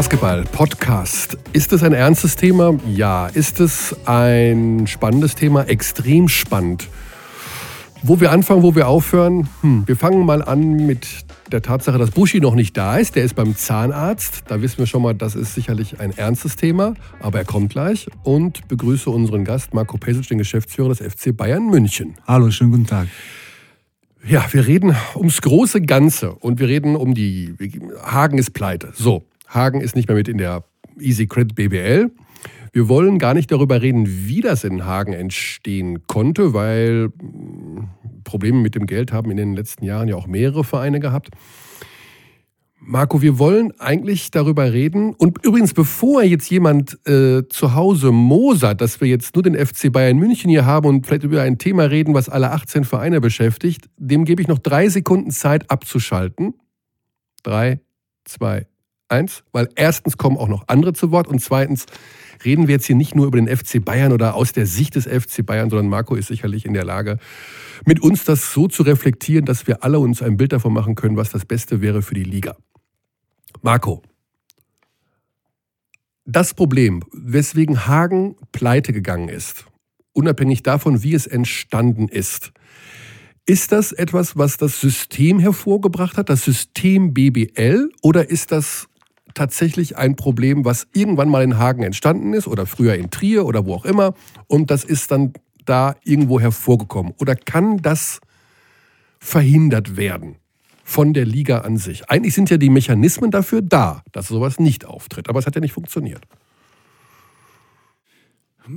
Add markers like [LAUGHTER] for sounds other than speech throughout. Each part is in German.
Basketball Podcast. Ist es ein ernstes Thema? Ja. Ist es ein spannendes Thema? Extrem spannend. Wo wir anfangen, wo wir aufhören? Hm, wir fangen mal an mit der Tatsache, dass Buschi noch nicht da ist. Der ist beim Zahnarzt. Da wissen wir schon mal, das ist sicherlich ein ernstes Thema. Aber er kommt gleich. Und begrüße unseren Gast Marco Pesic, den Geschäftsführer des FC Bayern München. Hallo, schönen guten Tag. Ja, wir reden ums große Ganze und wir reden um die Hagen ist pleite. So, Hagen ist nicht mehr mit in der Easy Credit BBL. Wir wollen gar nicht darüber reden, wie das in Hagen entstehen konnte, weil hm, Probleme mit dem Geld haben in den letzten Jahren ja auch mehrere Vereine gehabt. Marco, wir wollen eigentlich darüber reden. Und übrigens, bevor jetzt jemand äh, zu Hause mosert, dass wir jetzt nur den FC Bayern München hier haben und vielleicht über ein Thema reden, was alle 18 Vereine beschäftigt, dem gebe ich noch drei Sekunden Zeit abzuschalten. Drei, zwei, eins. Weil erstens kommen auch noch andere zu Wort und zweitens reden wir jetzt hier nicht nur über den FC Bayern oder aus der Sicht des FC Bayern, sondern Marco ist sicherlich in der Lage, mit uns das so zu reflektieren, dass wir alle uns ein Bild davon machen können, was das Beste wäre für die Liga. Marco, das Problem, weswegen Hagen pleite gegangen ist, unabhängig davon, wie es entstanden ist, ist das etwas, was das System hervorgebracht hat, das System BBL, oder ist das tatsächlich ein Problem, was irgendwann mal in Hagen entstanden ist oder früher in Trier oder wo auch immer und das ist dann da irgendwo hervorgekommen? Oder kann das verhindert werden? von der Liga an sich. Eigentlich sind ja die Mechanismen dafür da, dass sowas nicht auftritt, aber es hat ja nicht funktioniert.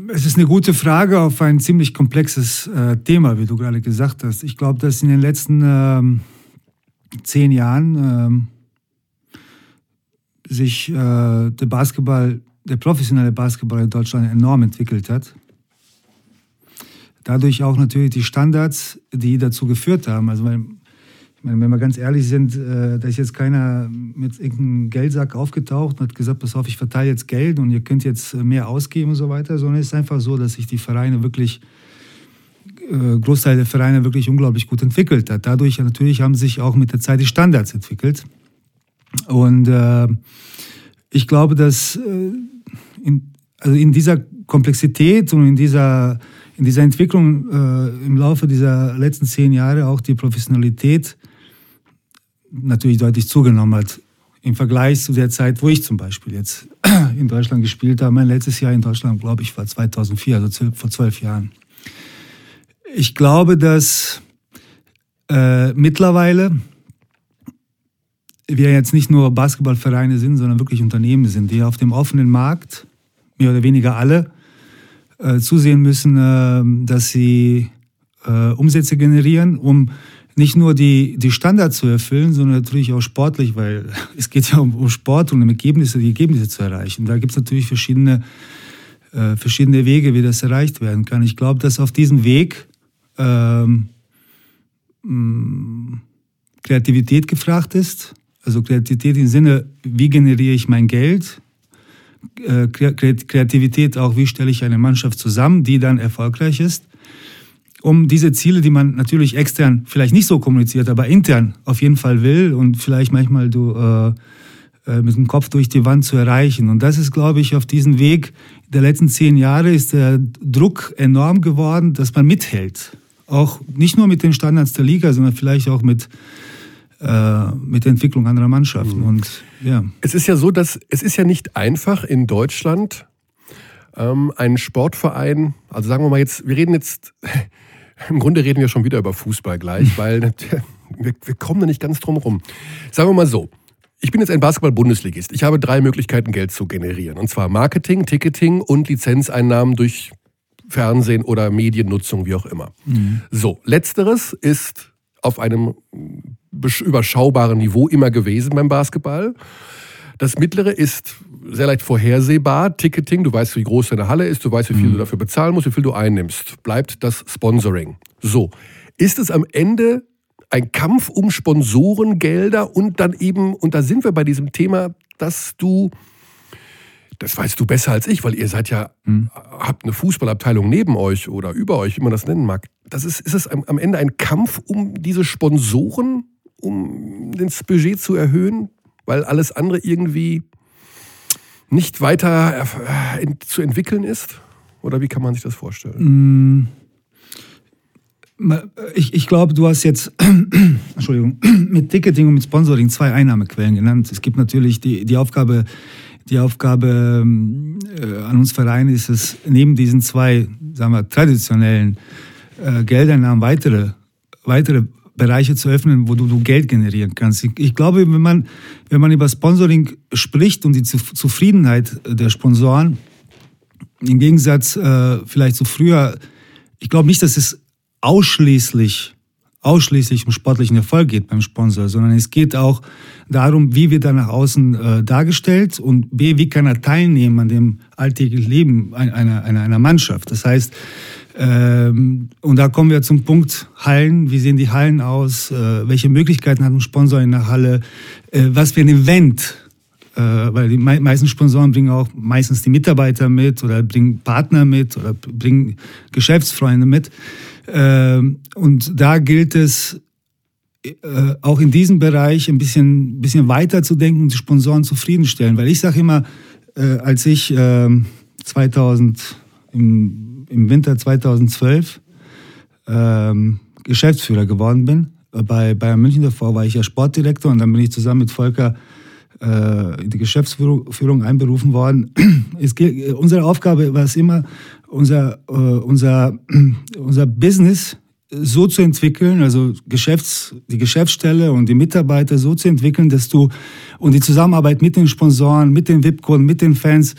Es ist eine gute Frage auf ein ziemlich komplexes äh, Thema, wie du gerade gesagt hast. Ich glaube, dass in den letzten ähm, zehn Jahren ähm, sich äh, der Basketball, der professionelle Basketball in Deutschland enorm entwickelt hat. Dadurch auch natürlich die Standards, die dazu geführt haben. Also meine, wenn wir ganz ehrlich sind, äh, da ist jetzt keiner mit irgendeinem Geldsack aufgetaucht und hat gesagt, pass auf, ich verteile jetzt Geld und ihr könnt jetzt mehr ausgeben und so weiter, sondern es ist einfach so, dass sich die Vereine wirklich, äh, Großteil der Vereine wirklich unglaublich gut entwickelt hat. Dadurch natürlich haben sich auch mit der Zeit die Standards entwickelt. Und äh, ich glaube, dass äh, in, also in dieser Komplexität und in dieser, in dieser Entwicklung äh, im Laufe dieser letzten zehn Jahre auch die Professionalität natürlich deutlich zugenommen hat. Im Vergleich zu der Zeit, wo ich zum Beispiel jetzt [CLEARS THROAT] in Deutschland gespielt habe. Mein letztes Jahr in Deutschland, glaube ich, war 2004, also vor zwölf Jahren. Ich glaube, dass äh, mittlerweile wir jetzt nicht nur Basketballvereine sind, sondern wirklich Unternehmen sind, die auf dem offenen Markt, mehr oder weniger alle, äh, zusehen müssen, äh, dass sie äh, Umsätze generieren, um nicht nur die, die Standards zu erfüllen, sondern natürlich auch sportlich, weil [LAUGHS] es geht ja um, um Sport und um Ergebnisse, die Ergebnisse zu erreichen. Da gibt es natürlich verschiedene, äh, verschiedene Wege, wie das erreicht werden kann. Ich glaube, dass auf diesem Weg ähm, mm, Kreativität gefragt ist. Also Kreativität im Sinne, wie generiere ich mein Geld? Äh, Kreativität auch, wie stelle ich eine Mannschaft zusammen, die dann erfolgreich ist um diese Ziele, die man natürlich extern vielleicht nicht so kommuniziert, aber intern auf jeden Fall will und vielleicht manchmal du äh, äh, mit dem Kopf durch die Wand zu erreichen. Und das ist, glaube ich, auf diesem Weg der letzten zehn Jahre ist der Druck enorm geworden, dass man mithält. Auch nicht nur mit den Standards der Liga, sondern vielleicht auch mit mit der Entwicklung anderer Mannschaften. Mhm. Und ja. Es ist ja so, dass es ist ja nicht einfach in Deutschland ähm, einen Sportverein, also sagen wir mal jetzt, wir reden jetzt [LAUGHS] im Grunde reden wir schon wieder über Fußball gleich, [LAUGHS] weil wir, wir kommen da nicht ganz drum rum. Sagen wir mal so. Ich bin jetzt ein Basketball-Bundesligist. Ich habe drei Möglichkeiten, Geld zu generieren. Und zwar Marketing, Ticketing und Lizenzeinnahmen durch Fernsehen oder Mediennutzung, wie auch immer. Mhm. So, letzteres ist auf einem überschaubaren Niveau immer gewesen beim Basketball. Das mittlere ist sehr leicht vorhersehbar. Ticketing, du weißt, wie groß deine Halle ist, du weißt, wie viel mhm. du dafür bezahlen musst, wie viel du einnimmst. Bleibt das Sponsoring. So. Ist es am Ende ein Kampf um Sponsorengelder und dann eben, und da sind wir bei diesem Thema, dass du, das weißt du besser als ich, weil ihr seid ja, mhm. habt eine Fußballabteilung neben euch oder über euch, wie man das nennen mag. Das ist, ist es am Ende ein Kampf um diese Sponsoren, um das Budget zu erhöhen, weil alles andere irgendwie nicht weiter äh, zu entwickeln ist? Oder wie kann man sich das vorstellen? Mm. Ich, ich glaube, du hast jetzt [CLEARS THROAT] Entschuldigung, [CLEARS THROAT] mit Ticketing und mit Sponsoring zwei Einnahmequellen genannt. Es gibt natürlich die, die Aufgabe, die Aufgabe äh, an uns Vereine ist es, neben diesen zwei, sagen wir, traditionellen äh, Geldeinnahmen weitere, weitere Bereiche zu öffnen, wo du, du Geld generieren kannst. Ich, ich, glaube, wenn man, wenn man über Sponsoring spricht und die Zufriedenheit der Sponsoren, im Gegensatz äh, vielleicht zu früher, ich glaube nicht, dass es ausschließlich, ausschließlich um sportlichen Erfolg geht beim Sponsor, sondern es geht auch darum, wie wird er nach außen äh, dargestellt und B, wie kann er teilnehmen an dem alltäglichen Leben einer, einer, einer Mannschaft. Das heißt, ähm, und da kommen wir zum Punkt Hallen. Wie sehen die Hallen aus? Äh, welche Möglichkeiten hat ein Sponsor in der Halle? Äh, was für ein Event? Äh, weil die me meisten Sponsoren bringen auch meistens die Mitarbeiter mit oder bringen Partner mit oder bringen Geschäftsfreunde mit. Ähm, und da gilt es, äh, auch in diesem Bereich ein bisschen, bisschen weiter zu denken und die Sponsoren zufriedenstellen. Weil ich sage immer, äh, als ich 2000 ähm, im im Winter 2012 ähm, Geschäftsführer geworden bin. Bei Bayern München davor war ich ja Sportdirektor und dann bin ich zusammen mit Volker äh, in die Geschäftsführung einberufen worden. [CLEARS THROAT] Es, unsere Aufgabe war es immer, unser, äh, unser, [CLEARS THROAT] unser Business so zu entwickeln, also Geschäfts, die Geschäftsstelle und die Mitarbeiter so zu entwickeln, dass du und die Zusammenarbeit mit den Sponsoren, mit den VIP-Kunden, mit den Fans, äh,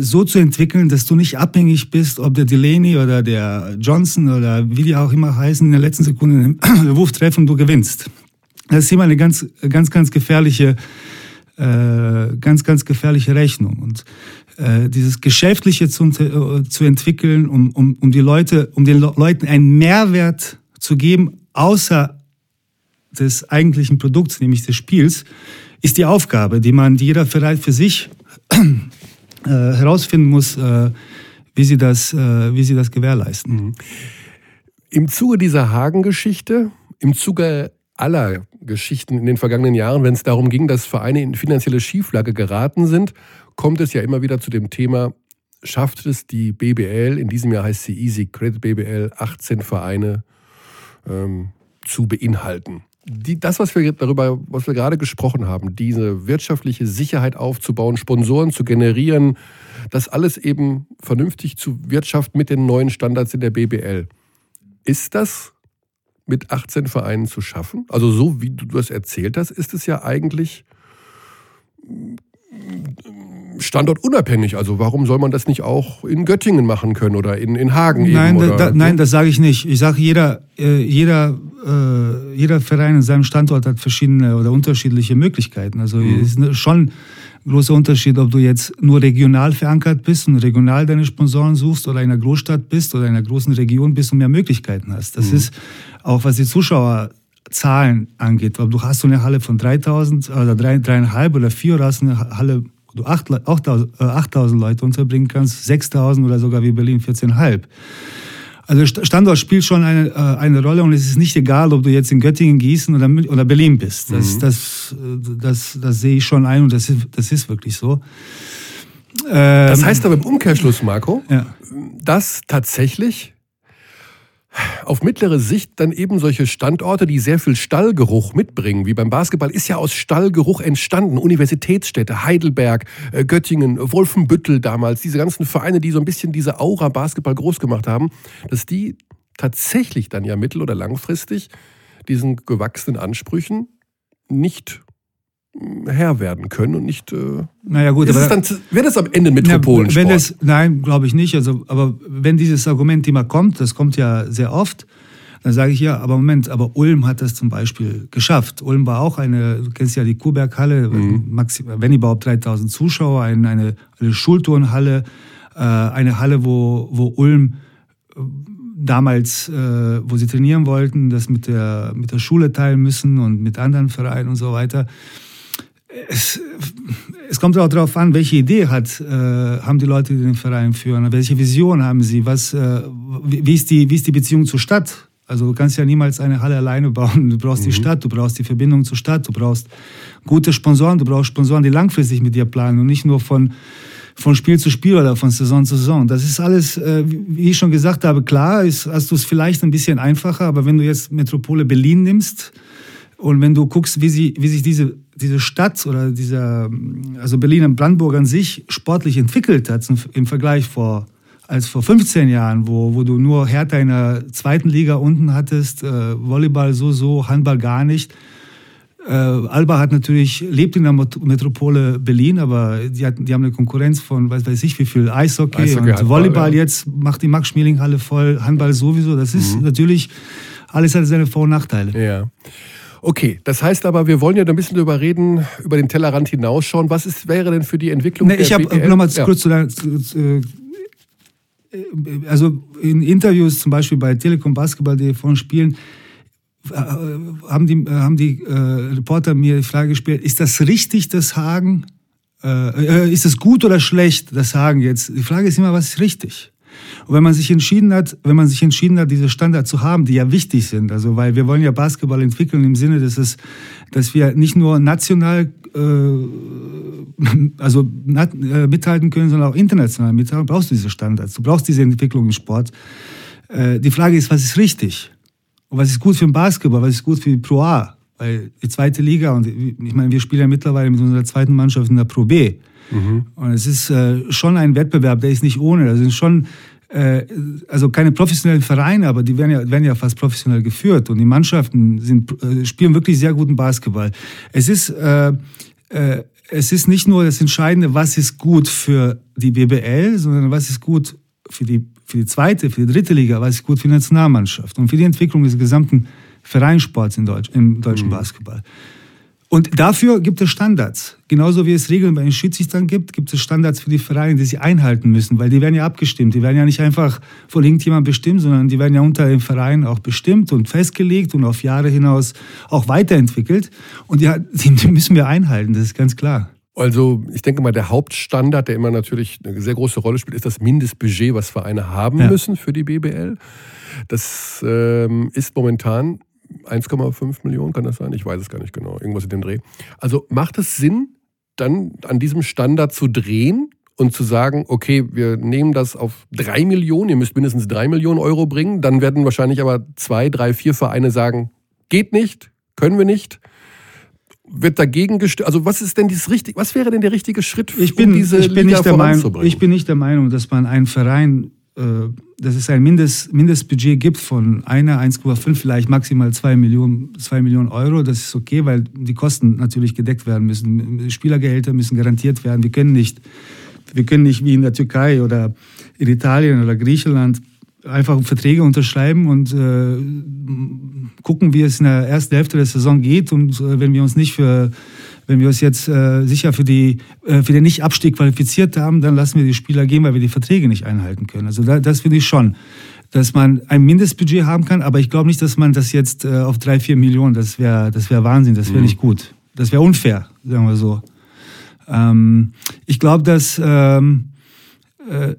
so zu entwickeln, dass du nicht abhängig bist, ob der Delaney oder der Johnson oder wie die auch immer heißen, in der letzten Sekunde den [CLEARS THROAT] Wurf treffen, du gewinnst. Das ist immer eine ganz, ganz, ganz gefährliche, äh, ganz, ganz gefährliche Rechnung. Und äh, dieses Geschäftliche zu, äh, zu entwickeln, um, um, um die Leute, um den Leuten einen Mehrwert zu geben, außer des eigentlichen Produkts, nämlich des Spiels, ist die Aufgabe, die man jeder Verein für sich äh, herausfinden muss, äh, wie, sie das, äh, wie sie das gewährleisten. Mhm. Im Zuge dieser Hagen-Geschichte, im Zuge aller Geschichten in den vergangenen Jahren, wenn es darum ging, dass Vereine in finanzielle Schieflage geraten sind, kommt es ja immer wieder zu dem Thema, schafft es die BBL, in diesem Jahr heißt sie Easy Credit BBL, 18 Vereine ähm, zu beinhalten die, das, was wir darüber, was wir gerade gesprochen haben, diese wirtschaftliche Sicherheit aufzubauen, Sponsoren zu generieren, das alles eben vernünftig zu wirtschaften mit den neuen Standards in der BBL. Ist das mit 18 Vereinen zu schaffen? Also so wie du das erzählt hast, ist es ja eigentlich standortunabhängig. Also warum soll man das nicht auch in Göttingen machen können oder in, in Hagen nein, eben? Da, nein, das sage ich nicht. Ich sage, jeder, äh, jeder, äh, jeder Verein in seinem Standort hat verschiedene oder unterschiedliche Möglichkeiten. Also mhm. es ist schon ein großer Unterschied, ob du jetzt nur regional verankert bist und regional deine Sponsoren suchst oder in einer Großstadt bist oder in einer großen Region bist und mehr Möglichkeiten hast. Das mhm. ist auch, was die Zuschauer Zahlen angeht. Du hast so eine Halle von 3000 oder 3,5 oder 4 oder hast eine Halle du 8000 äh, Leute unterbringen kannst, 6000 oder sogar wie Berlin 14,5. Also Standort spielt schon eine, äh, eine Rolle und es ist nicht egal, ob du jetzt in Göttingen, Gießen oder, oder Berlin bist. Das, mhm. das, das, das, sehe ich schon ein und das ist, das ist wirklich so. das ähm, heißt aber im Umkehrschluss, Marco, ja. dass tatsächlich auf mittlere Sicht dann eben solche Standorte, die sehr viel Stallgeruch mitbringen, wie beim Basketball, ist ja aus Stallgeruch entstanden. Universitätsstädte, Heidelberg, äh, Göttingen, Wolfenbüttel damals, diese ganzen Vereine, die so ein bisschen diese Aura Basketball groß gemacht haben, dass die tatsächlich dann ja mittel- oder langfristig diesen gewachsenen Ansprüchen nicht Herr werden können und nicht. Äh, naja, gut, aber. Es dann, wird es am Ende Metropolensport? wenn es, nein, glaube ich nicht. Also, aber wenn dieses Argument immer kommt, das kommt ja sehr oft, dann sage ich ja, aber Moment, aber Ulm hat das zum Beispiel geschafft. Ulm war auch eine, du kennst ja die Kuhberghalle, mhm. wenn überhaupt 3000 Zuschauer, eine, eine, eine Schulturnhalle, äh, eine Halle, wo, wo Ulm äh, damals, äh, wo sie trainieren wollten, das mit der, mit der Schule teilen müssen und mit anderen Vereinen und so weiter es, es kommt auch darauf an, welche Idee hat, äh, haben die Leute, die den Verein führen, welche Vision haben sie, was, äh, wie, ist die, wie ist die Beziehung zur Stadt? Also du kannst ja niemals eine Halle alleine bauen. Du brauchst mhm. die Stadt, du brauchst die Verbindung zur Stadt, du brauchst gute Sponsoren, du brauchst Sponsoren, die langfristig mit dir planen und nicht nur von von Spiel zu Spiel oder von Saison zu Saison. Das ist alles, äh, wie ich schon gesagt habe, klar, ist, hast du es vielleicht ein bisschen einfacher, aber wenn du jetzt Metropole Berlin nimmst und wenn du guckst, wie, sie, wie sich diese, diese Stadt oder dieser, also Berlin und Brandenburg an sich sportlich entwickelt hat im Vergleich vor als vor 15 Jahren, wo, wo du nur Hertha in der zweiten Liga unten hattest, äh, Volleyball so, so, Handball gar nicht. Äh, Alba hat natürlich, lebt in der Metropole Berlin, aber die, hat, die haben eine Konkurrenz von, weiß, weiß ich wie viel, Eishockey, Eishockey und Handball, Volleyball ja. jetzt macht die Max-Schmeling-Halle voll, Handball sowieso. Das ist mhm. natürlich, alles hat seine Vor- und Nachteile. Ja. Okay, das heißt aber, wir wollen ja ein bisschen darüber reden, über den Tellerrand hinausschauen. Was ist, wäre denn für die Entwicklung nee, der Ich habe nochmal ja. kurz zu, zu, äh, also in Interviews zum Beispiel bei Telekom Basketball, die von spielen, äh, haben die, haben die äh, Reporter mir die Frage gestellt, ist das richtig, das Hagen? Äh, ist das gut oder schlecht, das Hagen jetzt? Die Frage ist immer, was ist richtig? Und wenn man sich entschieden hat, wenn man sich entschieden hat, diese Standards zu haben, die ja wichtig sind, also weil wir wollen ja Basketball entwickeln im Sinne, dass es, dass wir nicht nur national äh, also äh, mithalten können, sondern auch international mithalten, brauchst du diese Standards, du brauchst diese Entwicklung im Sport. Äh, die Frage ist, was ist richtig? Und was ist gut für den Basketball, was ist gut für die Pro A? Weil die zweite Liga, und ich meine, wir spielen ja mittlerweile mit unserer zweiten Mannschaft in der Pro B. Mhm. Und es ist äh, schon ein Wettbewerb, der ist nicht ohne. Da sind schon, äh, also keine professionellen Vereine, aber die werden ja, werden ja fast professionell geführt. Und die Mannschaften sind, äh, spielen wirklich sehr guten Basketball. Es ist, äh, äh, es ist nicht nur das Entscheidende, was ist gut für die BBL, sondern was ist gut für die, für die zweite, für die dritte Liga, was ist gut für die Nationalmannschaft und für die Entwicklung des gesamten Vereinssports in Deutsch, im deutschen mhm. Basketball. Und dafür gibt es Standards. Genauso wie es Regeln bei den Schiedsrichtern gibt, gibt es Standards für die Vereine, die sie einhalten müssen, weil die werden ja abgestimmt. Die werden ja nicht einfach von irgendjemandem bestimmt, sondern die werden ja unter den Vereinen auch bestimmt und festgelegt und auf Jahre hinaus auch weiterentwickelt. Und ja, [LAUGHS] die müssen wir einhalten, das ist ganz klar. Also ich denke mal, der Hauptstandard, der immer natürlich eine sehr große Rolle spielt, ist das Mindestbudget, was Vereine haben ja. müssen für die BBL. Das ähm, ist momentan 1,5 Millionen kann das sein? Ich weiß es gar nicht genau. Irgendwas in dem Dreh. Also macht es Sinn, dann an diesem Standard zu drehen und zu sagen, okay, wir nehmen das auf drei Millionen, ihr müsst mindestens drei Millionen Euro bringen, dann werden wahrscheinlich aber zwei, drei, vier Vereine sagen, geht nicht, können wir nicht. Wird dagegen gestimmt? Also was ist denn dieses richtig? Was wäre denn der richtige Schritt, ich bin, um diese ich bin Liga nicht der Meinung, Ich bin nicht der Meinung, dass man einen Verein äh, dass es ein Mindest, Mindestbudget gibt von einer, 1,5, vielleicht maximal 2 Millionen, 2 Millionen Euro. Das ist okay, weil die Kosten natürlich gedeckt werden müssen. Spielergehälter müssen garantiert werden. Wir können nicht, wir können nicht wie in der Türkei oder in Italien oder Griechenland einfach Verträge unterschreiben und äh, gucken, wie es in der ersten Hälfte der Saison geht. Und äh, wenn wir uns nicht für wenn wir uns jetzt äh, sicher für, die, äh, für den Nicht-Abstieg qualifiziert haben, dann lassen wir die Spieler gehen, weil wir die Verträge nicht einhalten können. Also da, das finde ich schon, dass man ein Mindestbudget haben kann, aber ich glaube nicht, dass man das jetzt äh, auf drei, vier Millionen, das wäre das wär Wahnsinn, das wäre mhm. nicht gut. Das wäre unfair, sagen wir so. Ähm, ich glaube, dass ähm, äh,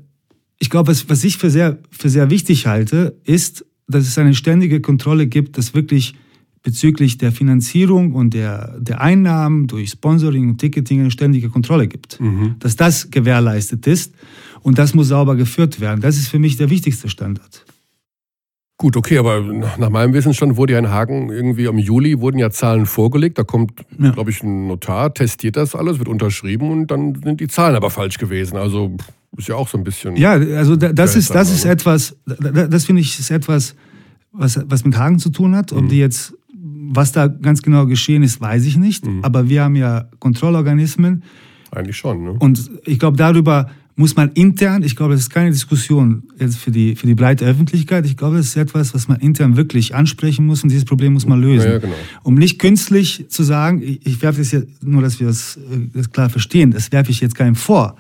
ich glaube, was, was ich für sehr, für sehr wichtig halte, ist, dass es eine ständige Kontrolle gibt, dass wirklich bezüglich der Finanzierung und der, der Einnahmen durch Sponsoring und Ticketing eine ständige Kontrolle gibt. Mhm. Dass das gewährleistet ist und das muss sauber geführt werden. Das ist für mich der wichtigste Standard. Gut, okay, aber nach meinem Wissensstand wurde ja in Hagen irgendwie im Juli wurden ja Zahlen vorgelegt. Da kommt, ja. glaube ich, ein Notar, testiert das alles, wird unterschrieben und dann sind die Zahlen aber falsch gewesen. Also ist ja auch so ein bisschen. Ja, also das ist das ist etwas, das finde ich ist etwas, was was mit Hagen zu tun hat. Ob mhm. die jetzt was da ganz genau geschehen ist, weiß ich nicht. Mhm. Aber wir haben ja Kontrollorganismen. Eigentlich schon. Ne? Und ich glaube, darüber muss man intern, ich glaube, das ist keine Diskussion jetzt für die, für die breite Öffentlichkeit. Ich glaube, das ist etwas, was man intern wirklich ansprechen muss und dieses Problem muss man lösen. Ja, genau. Um nicht künstlich zu sagen, ich, ich werfe das jetzt, nur dass wir das, äh, das klar verstehen, das werfe ich jetzt keinem vor.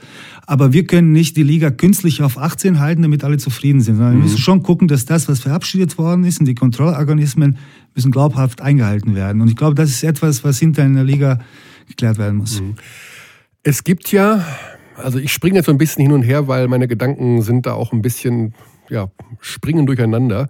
Aber wir können nicht die Liga künstlich auf 18 halten, damit alle zufrieden sind, sondern mhm. wir müssen schon gucken, dass das, was verabschiedet worden ist und die Kontrollorganismen müssen glaubhaft eingehalten werden. Und ich glaube, das ist etwas, was hinter in der Liga geklärt werden muss. Mhm. Es gibt ja also ich springe jetzt so ein bisschen hin und her, weil meine Gedanken sind da auch ein bisschen, ja, springen durcheinander.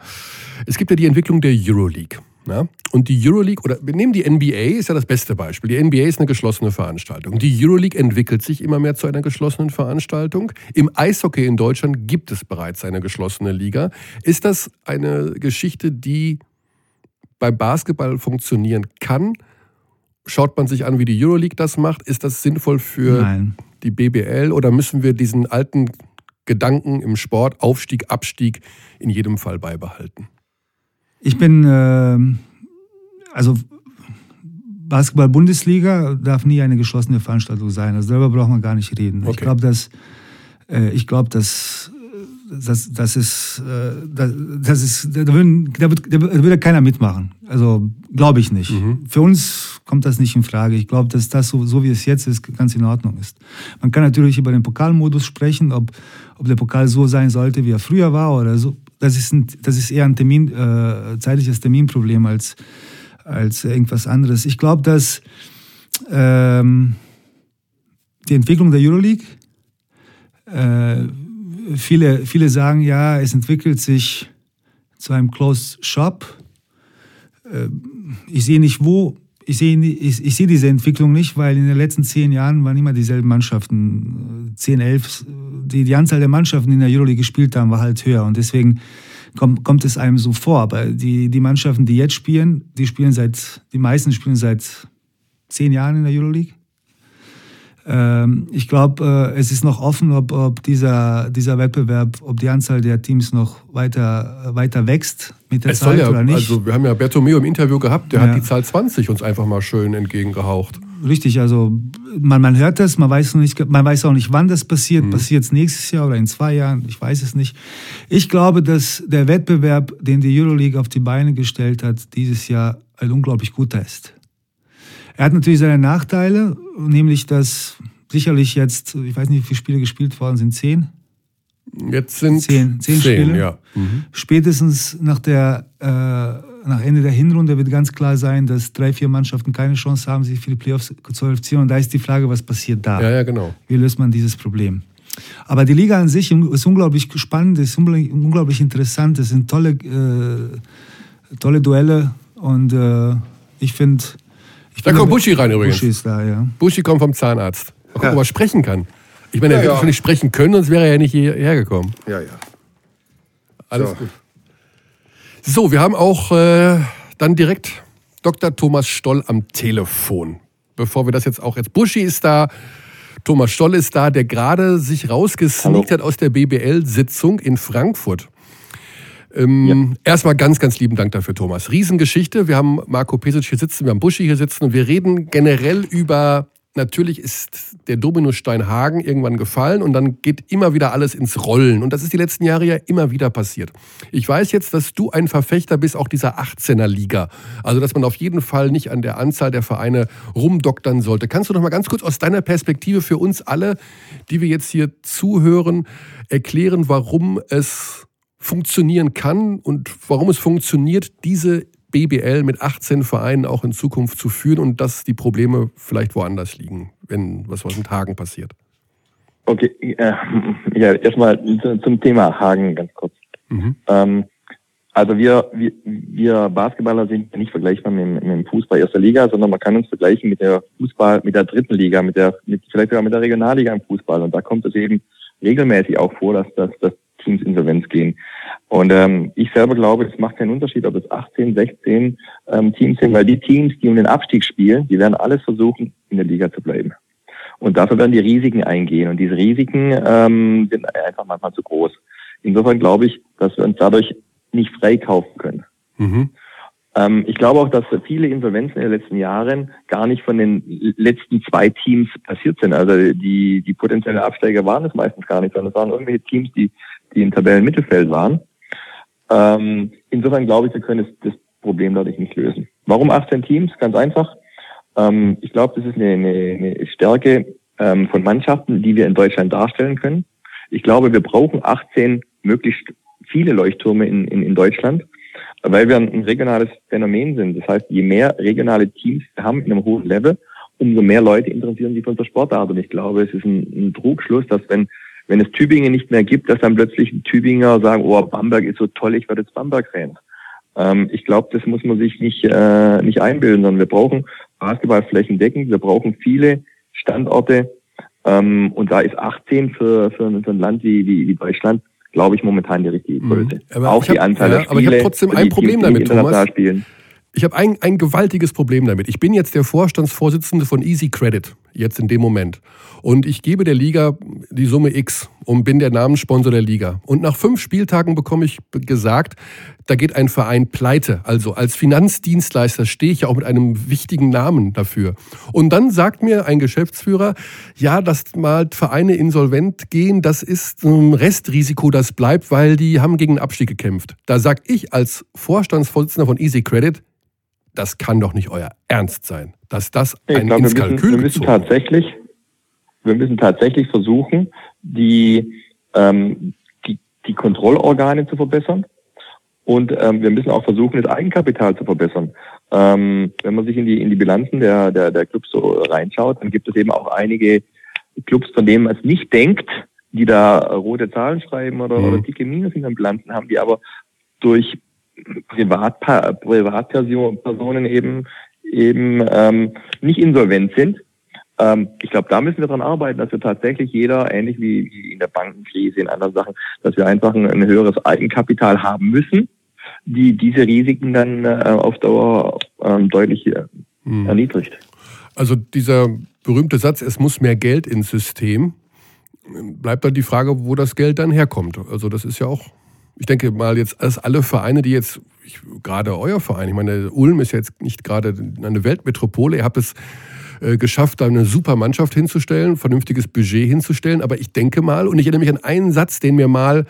Es gibt ja die Entwicklung der Euroleague. Ja? Und die Euroleague, oder wir nehmen die NBA, ist ja das beste Beispiel. Die NBA ist eine geschlossene Veranstaltung. Die Euroleague entwickelt sich immer mehr zu einer geschlossenen Veranstaltung. Im Eishockey in Deutschland gibt es bereits eine geschlossene Liga. Ist das eine Geschichte, die beim Basketball funktionieren kann? Schaut man sich an, wie die Euroleague das macht? Ist das sinnvoll für Nein. die BBL oder müssen wir diesen alten Gedanken im Sport, Aufstieg, Abstieg, in jedem Fall beibehalten? Ich bin, äh, also Basketball-Bundesliga darf nie eine geschlossene Veranstaltung sein. Also darüber braucht man gar nicht reden. Okay. Ich glaube, dass, äh, ich glaube, dass das, das ist, äh, das, das ist, da, würden, da, wird, da würde keiner mitmachen. Also glaube ich nicht. Mhm. Für uns kommt das nicht in Frage. Ich glaube, dass das so, so wie es jetzt ist, ganz in Ordnung ist. Man kann natürlich über den Pokalmodus sprechen, ob, ob der Pokal so sein sollte, wie er früher war oder so. Das ist, ein, das ist eher ein Termin, äh, zeitliches Terminproblem als, als irgendwas anderes. Ich glaube, dass ähm, die Entwicklung der Euroleague äh, viele, viele sagen, ja, es entwickelt sich zu einem Closed Shop. Äh, ich sehe nicht, wo. Ich sehe, ich, ich sehe diese Entwicklung nicht, weil in den letzten zehn Jahren waren immer dieselben Mannschaften. Zehn, elf. Die, die Anzahl der Mannschaften, die in der Euroleague gespielt haben, war halt höher. Und deswegen kommt, kommt es einem so vor. Aber die, die Mannschaften, die jetzt spielen, die spielen seit, die meisten spielen seit zehn Jahren in der Euroleague. Ähm, ich glaube, äh, es ist noch offen, ob, ob dieser, dieser Wettbewerb, ob die Anzahl der Teams noch weiter, weiter wächst mit der es Zeit ja, oder nicht. Also wir haben ja Bertomeo im Interview gehabt, der ja. hat die Zahl 20 uns einfach mal schön entgegengehaucht. Richtig, also man, man hört das, man weiß, nicht, man weiß auch nicht, wann das passiert. Mhm. Passiert es nächstes Jahr oder in zwei Jahren? Ich weiß es nicht. Ich glaube, dass der Wettbewerb, den die Euroleague auf die Beine gestellt hat, dieses Jahr ein unglaublich guter ist. Er hat natürlich seine Nachteile, nämlich dass sicherlich jetzt, ich weiß nicht, wie viele Spiele gespielt worden sind, zehn? Jetzt sind zehn, zehn, zehn Spiele. Ja. Mhm. Spätestens nach, der, äh, nach Ende der Hinrunde wird ganz klar sein, dass drei, vier Mannschaften keine Chance haben, sich für die Playoffs zu qualifizieren. Und da ist die Frage, was passiert da? Ja, ja, genau. Wie löst man dieses Problem? Aber die Liga an sich ist unglaublich spannend, ist unglaublich interessant. Es sind tolle, äh, tolle Duelle und äh, ich finde, da kommt Buschi rein übrigens. Buschi ist da, ja. Buschi kommt vom Zahnarzt. Gucken, ja. ob er sprechen kann. Ich meine, er ja, ja. nicht sprechen können, sonst wäre er ja nicht hierher gekommen. Ja, ja. Alles so. gut. So, wir haben auch äh, dann direkt Dr. Thomas Stoll am Telefon. Bevor wir das jetzt auch jetzt Buschi ist da, Thomas Stoll ist da, der gerade sich rausgesneakt hat aus der BBL-Sitzung in Frankfurt. Ähm, ja. Erstmal ganz, ganz lieben Dank dafür, Thomas. Riesengeschichte. Wir haben Marco Pesic hier sitzen, wir haben Buschi hier sitzen und wir reden generell über, natürlich ist der Dominostein Hagen irgendwann gefallen und dann geht immer wieder alles ins Rollen. Und das ist die letzten Jahre ja immer wieder passiert. Ich weiß jetzt, dass du ein Verfechter bist, auch dieser 18er Liga. Also, dass man auf jeden Fall nicht an der Anzahl der Vereine rumdoktern sollte. Kannst du noch mal ganz kurz aus deiner Perspektive für uns alle, die wir jetzt hier zuhören, erklären, warum es funktionieren kann und warum es funktioniert, diese BBL mit 18 Vereinen auch in Zukunft zu führen und dass die Probleme vielleicht woanders liegen, wenn was aus den Tagen passiert. Okay, äh, ja, erstmal zum Thema Hagen ganz kurz. Mhm. Ähm, also wir, wir, wir Basketballer sind nicht vergleichbar mit, mit dem Fußball erster Liga, sondern man kann uns vergleichen mit der Fußball, mit der dritten Liga, mit der, mit, vielleicht sogar mit der Regionalliga im Fußball. Und da kommt es eben regelmäßig auch vor, dass, dass, dass Teams insolvenz gehen. Und ähm, ich selber glaube, es macht keinen Unterschied, ob es 18, 16 ähm, Teams sind, weil die Teams, die um den Abstieg spielen, die werden alles versuchen, in der Liga zu bleiben. Und dafür werden die Risiken eingehen. Und diese Risiken ähm, sind einfach manchmal zu groß. Insofern glaube ich, dass wir uns dadurch nicht freikaufen können. Mhm. Ähm, ich glaube auch, dass viele Insolvenzen in den letzten Jahren gar nicht von den letzten zwei Teams passiert sind. Also die, die potenziellen Absteiger waren es meistens gar nicht, sondern es waren irgendwelche Teams, die die im Tabellenmittelfeld waren. Ähm, insofern glaube ich, wir können das, das Problem dadurch nicht lösen. Warum 18 Teams? Ganz einfach. Ähm, ich glaube, das ist eine, eine, eine Stärke ähm, von Mannschaften, die wir in Deutschland darstellen können. Ich glaube, wir brauchen 18 möglichst viele Leuchttürme in, in, in Deutschland, weil wir ein regionales Phänomen sind. Das heißt, je mehr regionale Teams wir haben in einem hohen Level, umso mehr Leute interessieren sich für unsere Sportart. Und ich glaube, es ist ein, ein Trugschluss, dass wenn, wenn es Tübingen nicht mehr gibt, dass dann plötzlich Tübinger sagen, oh, Bamberg ist so toll, ich werde jetzt Bamberg-Fan. Ähm, ich glaube, das muss man sich nicht, äh, nicht einbilden, sondern wir brauchen Basketball flächendeckend, wir brauchen viele Standorte. Ähm, und da ist 18 für, für, für ein Land wie, wie, wie Deutschland glaube ich, momentan die richtige mhm. Größe. Mhm. Auch die Anzahl ja, der Spiele. Aber ich habe trotzdem ein Problem damit, Thomas. Spielen. Ich habe ein, ein gewaltiges Problem damit. Ich bin jetzt der Vorstandsvorsitzende von Easy Credit, jetzt in dem Moment. Und ich gebe der Liga die Summe X und bin der Namenssponsor der Liga. Und nach fünf Spieltagen bekomme ich gesagt, da geht ein Verein pleite. Also als Finanzdienstleister stehe ich ja auch mit einem wichtigen Namen dafür. Und dann sagt mir ein Geschäftsführer, ja, dass mal Vereine insolvent gehen, das ist ein Restrisiko, das bleibt, weil die haben gegen den Abstieg gekämpft. Da sag ich als Vorstandsvorsitzender von Easy Credit, das kann doch nicht euer Ernst sein, dass das ein glaub, ins wir müssen, Kalkül wir müssen tatsächlich, wir müssen tatsächlich versuchen, die, ähm, die, die Kontrollorgane zu verbessern. Und ähm, wir müssen auch versuchen, das Eigenkapital zu verbessern. Ähm, wenn man sich in die, in die Bilanzen der, der, der Clubs so reinschaut, dann gibt es eben auch einige Clubs, von denen man es nicht denkt, die da rote Zahlen schreiben oder, mhm. oder dicke Minus in den Bilanzen haben, die aber durch Privat, Privatpersonen eben eben ähm, nicht insolvent sind. Ähm, ich glaube, da müssen wir dran arbeiten, dass wir tatsächlich jeder, ähnlich wie, wie in der Bankenkrise, in anderen Sachen, dass wir einfach ein, ein höheres Eigenkapital haben müssen, die diese Risiken dann äh, auf Dauer ähm, deutlich äh, hm. erniedrigt. Also dieser berühmte Satz, es muss mehr Geld ins System, bleibt dann die Frage, wo das Geld dann herkommt. Also das ist ja auch ich denke mal jetzt, als alle Vereine, die jetzt, ich, gerade euer Verein, ich meine, Ulm ist jetzt nicht gerade eine Weltmetropole, ihr habt es äh, geschafft, da eine super Mannschaft hinzustellen, vernünftiges Budget hinzustellen, aber ich denke mal, und ich erinnere mich an einen Satz, den mir mal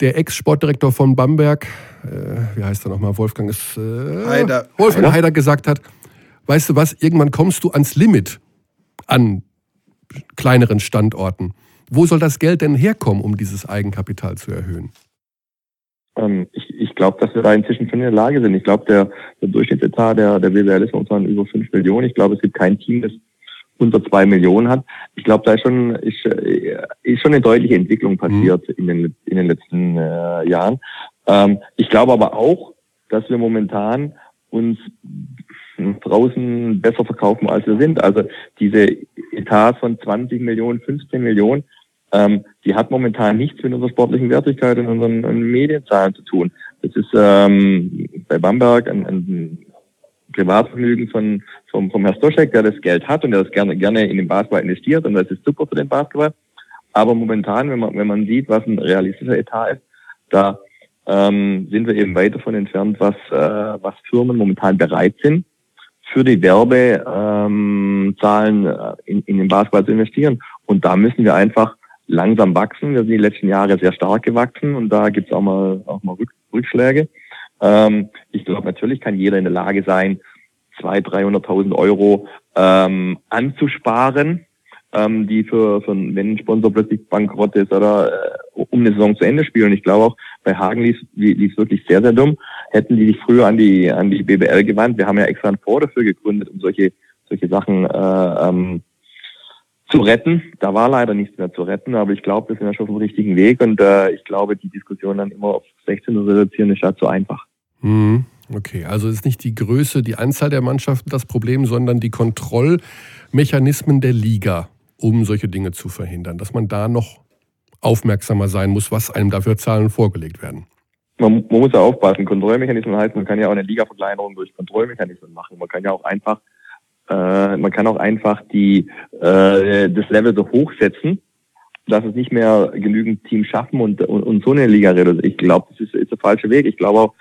der Ex-Sportdirektor von Bamberg, äh, wie heißt er nochmal, Wolfgang ist, äh, Heider. Wolfgang Heider. Heider gesagt hat, weißt du was, irgendwann kommst du ans Limit an kleineren Standorten. Wo soll das Geld denn herkommen, um dieses Eigenkapital zu erhöhen? Ähm, ich ich glaube, dass wir da inzwischen schon in der Lage sind. Ich glaube, der, der Durchschnittsetat der, der BWL ist momentan über fünf Millionen. Ich glaube, es gibt kein Team, das unter zwei Millionen hat. Ich glaube, da ist schon, ist, ist schon eine deutliche Entwicklung passiert mhm. in, den, in den letzten äh, Jahren. Ähm, ich glaube aber auch, dass wir momentan uns draußen besser verkaufen, als wir sind. Also diese Etats von 20 Millionen, 15 Millionen, ähm, die hat momentan nichts mit unserer sportlichen Wertigkeit und unseren Medienzahlen zu tun. Das ist ähm, bei Bamberg ein, ein Privatvergnügen von, vom, vom Herrn Stoschek, der das Geld hat und der das gerne, gerne in den Basketball investiert und das ist super für den Basketball. Aber momentan, wenn man, wenn man sieht, was ein realistischer Etat ist, da ähm, sind wir eben weit davon entfernt, was, äh, was Firmen momentan bereit sind, für die Werbezahlen ähm, äh, in, in den Basketball zu investieren. Und da müssen wir einfach langsam wachsen. Wir sind die letzten Jahre sehr stark gewachsen und da gibt es auch mal, auch mal Rückschläge. Ähm, ich glaube, natürlich kann jeder in der Lage sein, 200.000, 300.000 Euro ähm, anzusparen, ähm, die für, für wenn ein Sponsor plötzlich bankrott ist oder äh, um eine Saison zu Ende spielen. Ich glaube auch, bei Hagen lief es wirklich sehr, sehr dumm. Hätten die sich früher an die an die BBL gewandt, wir haben ja extra einen Fonds dafür gegründet, um solche solche Sachen äh, ähm, zu retten. Da war leider nichts mehr zu retten, aber ich glaube, wir sind ja schon auf dem richtigen Weg und äh, ich glaube, die Diskussion dann immer auf 16 zu reduzieren ist halt so einfach. Mhm. Okay, also ist nicht die Größe, die Anzahl der Mannschaften das Problem, sondern die Kontrollmechanismen der Liga, um solche Dinge zu verhindern, dass man da noch aufmerksamer sein muss, was einem dafür Zahlen vorgelegt werden. Man, man muss ja aufpassen. Kontrollmechanismen heißt, man kann ja auch eine Ligaverkleinerung durch Kontrollmechanismen machen. Man kann ja auch einfach äh, man kann auch einfach die, äh, das Level so hochsetzen, dass es nicht mehr genügend Teams schaffen und, und, und so eine Liga reduzieren. Ich glaube, das ist, ist der falsche Weg. Ich glaube auch,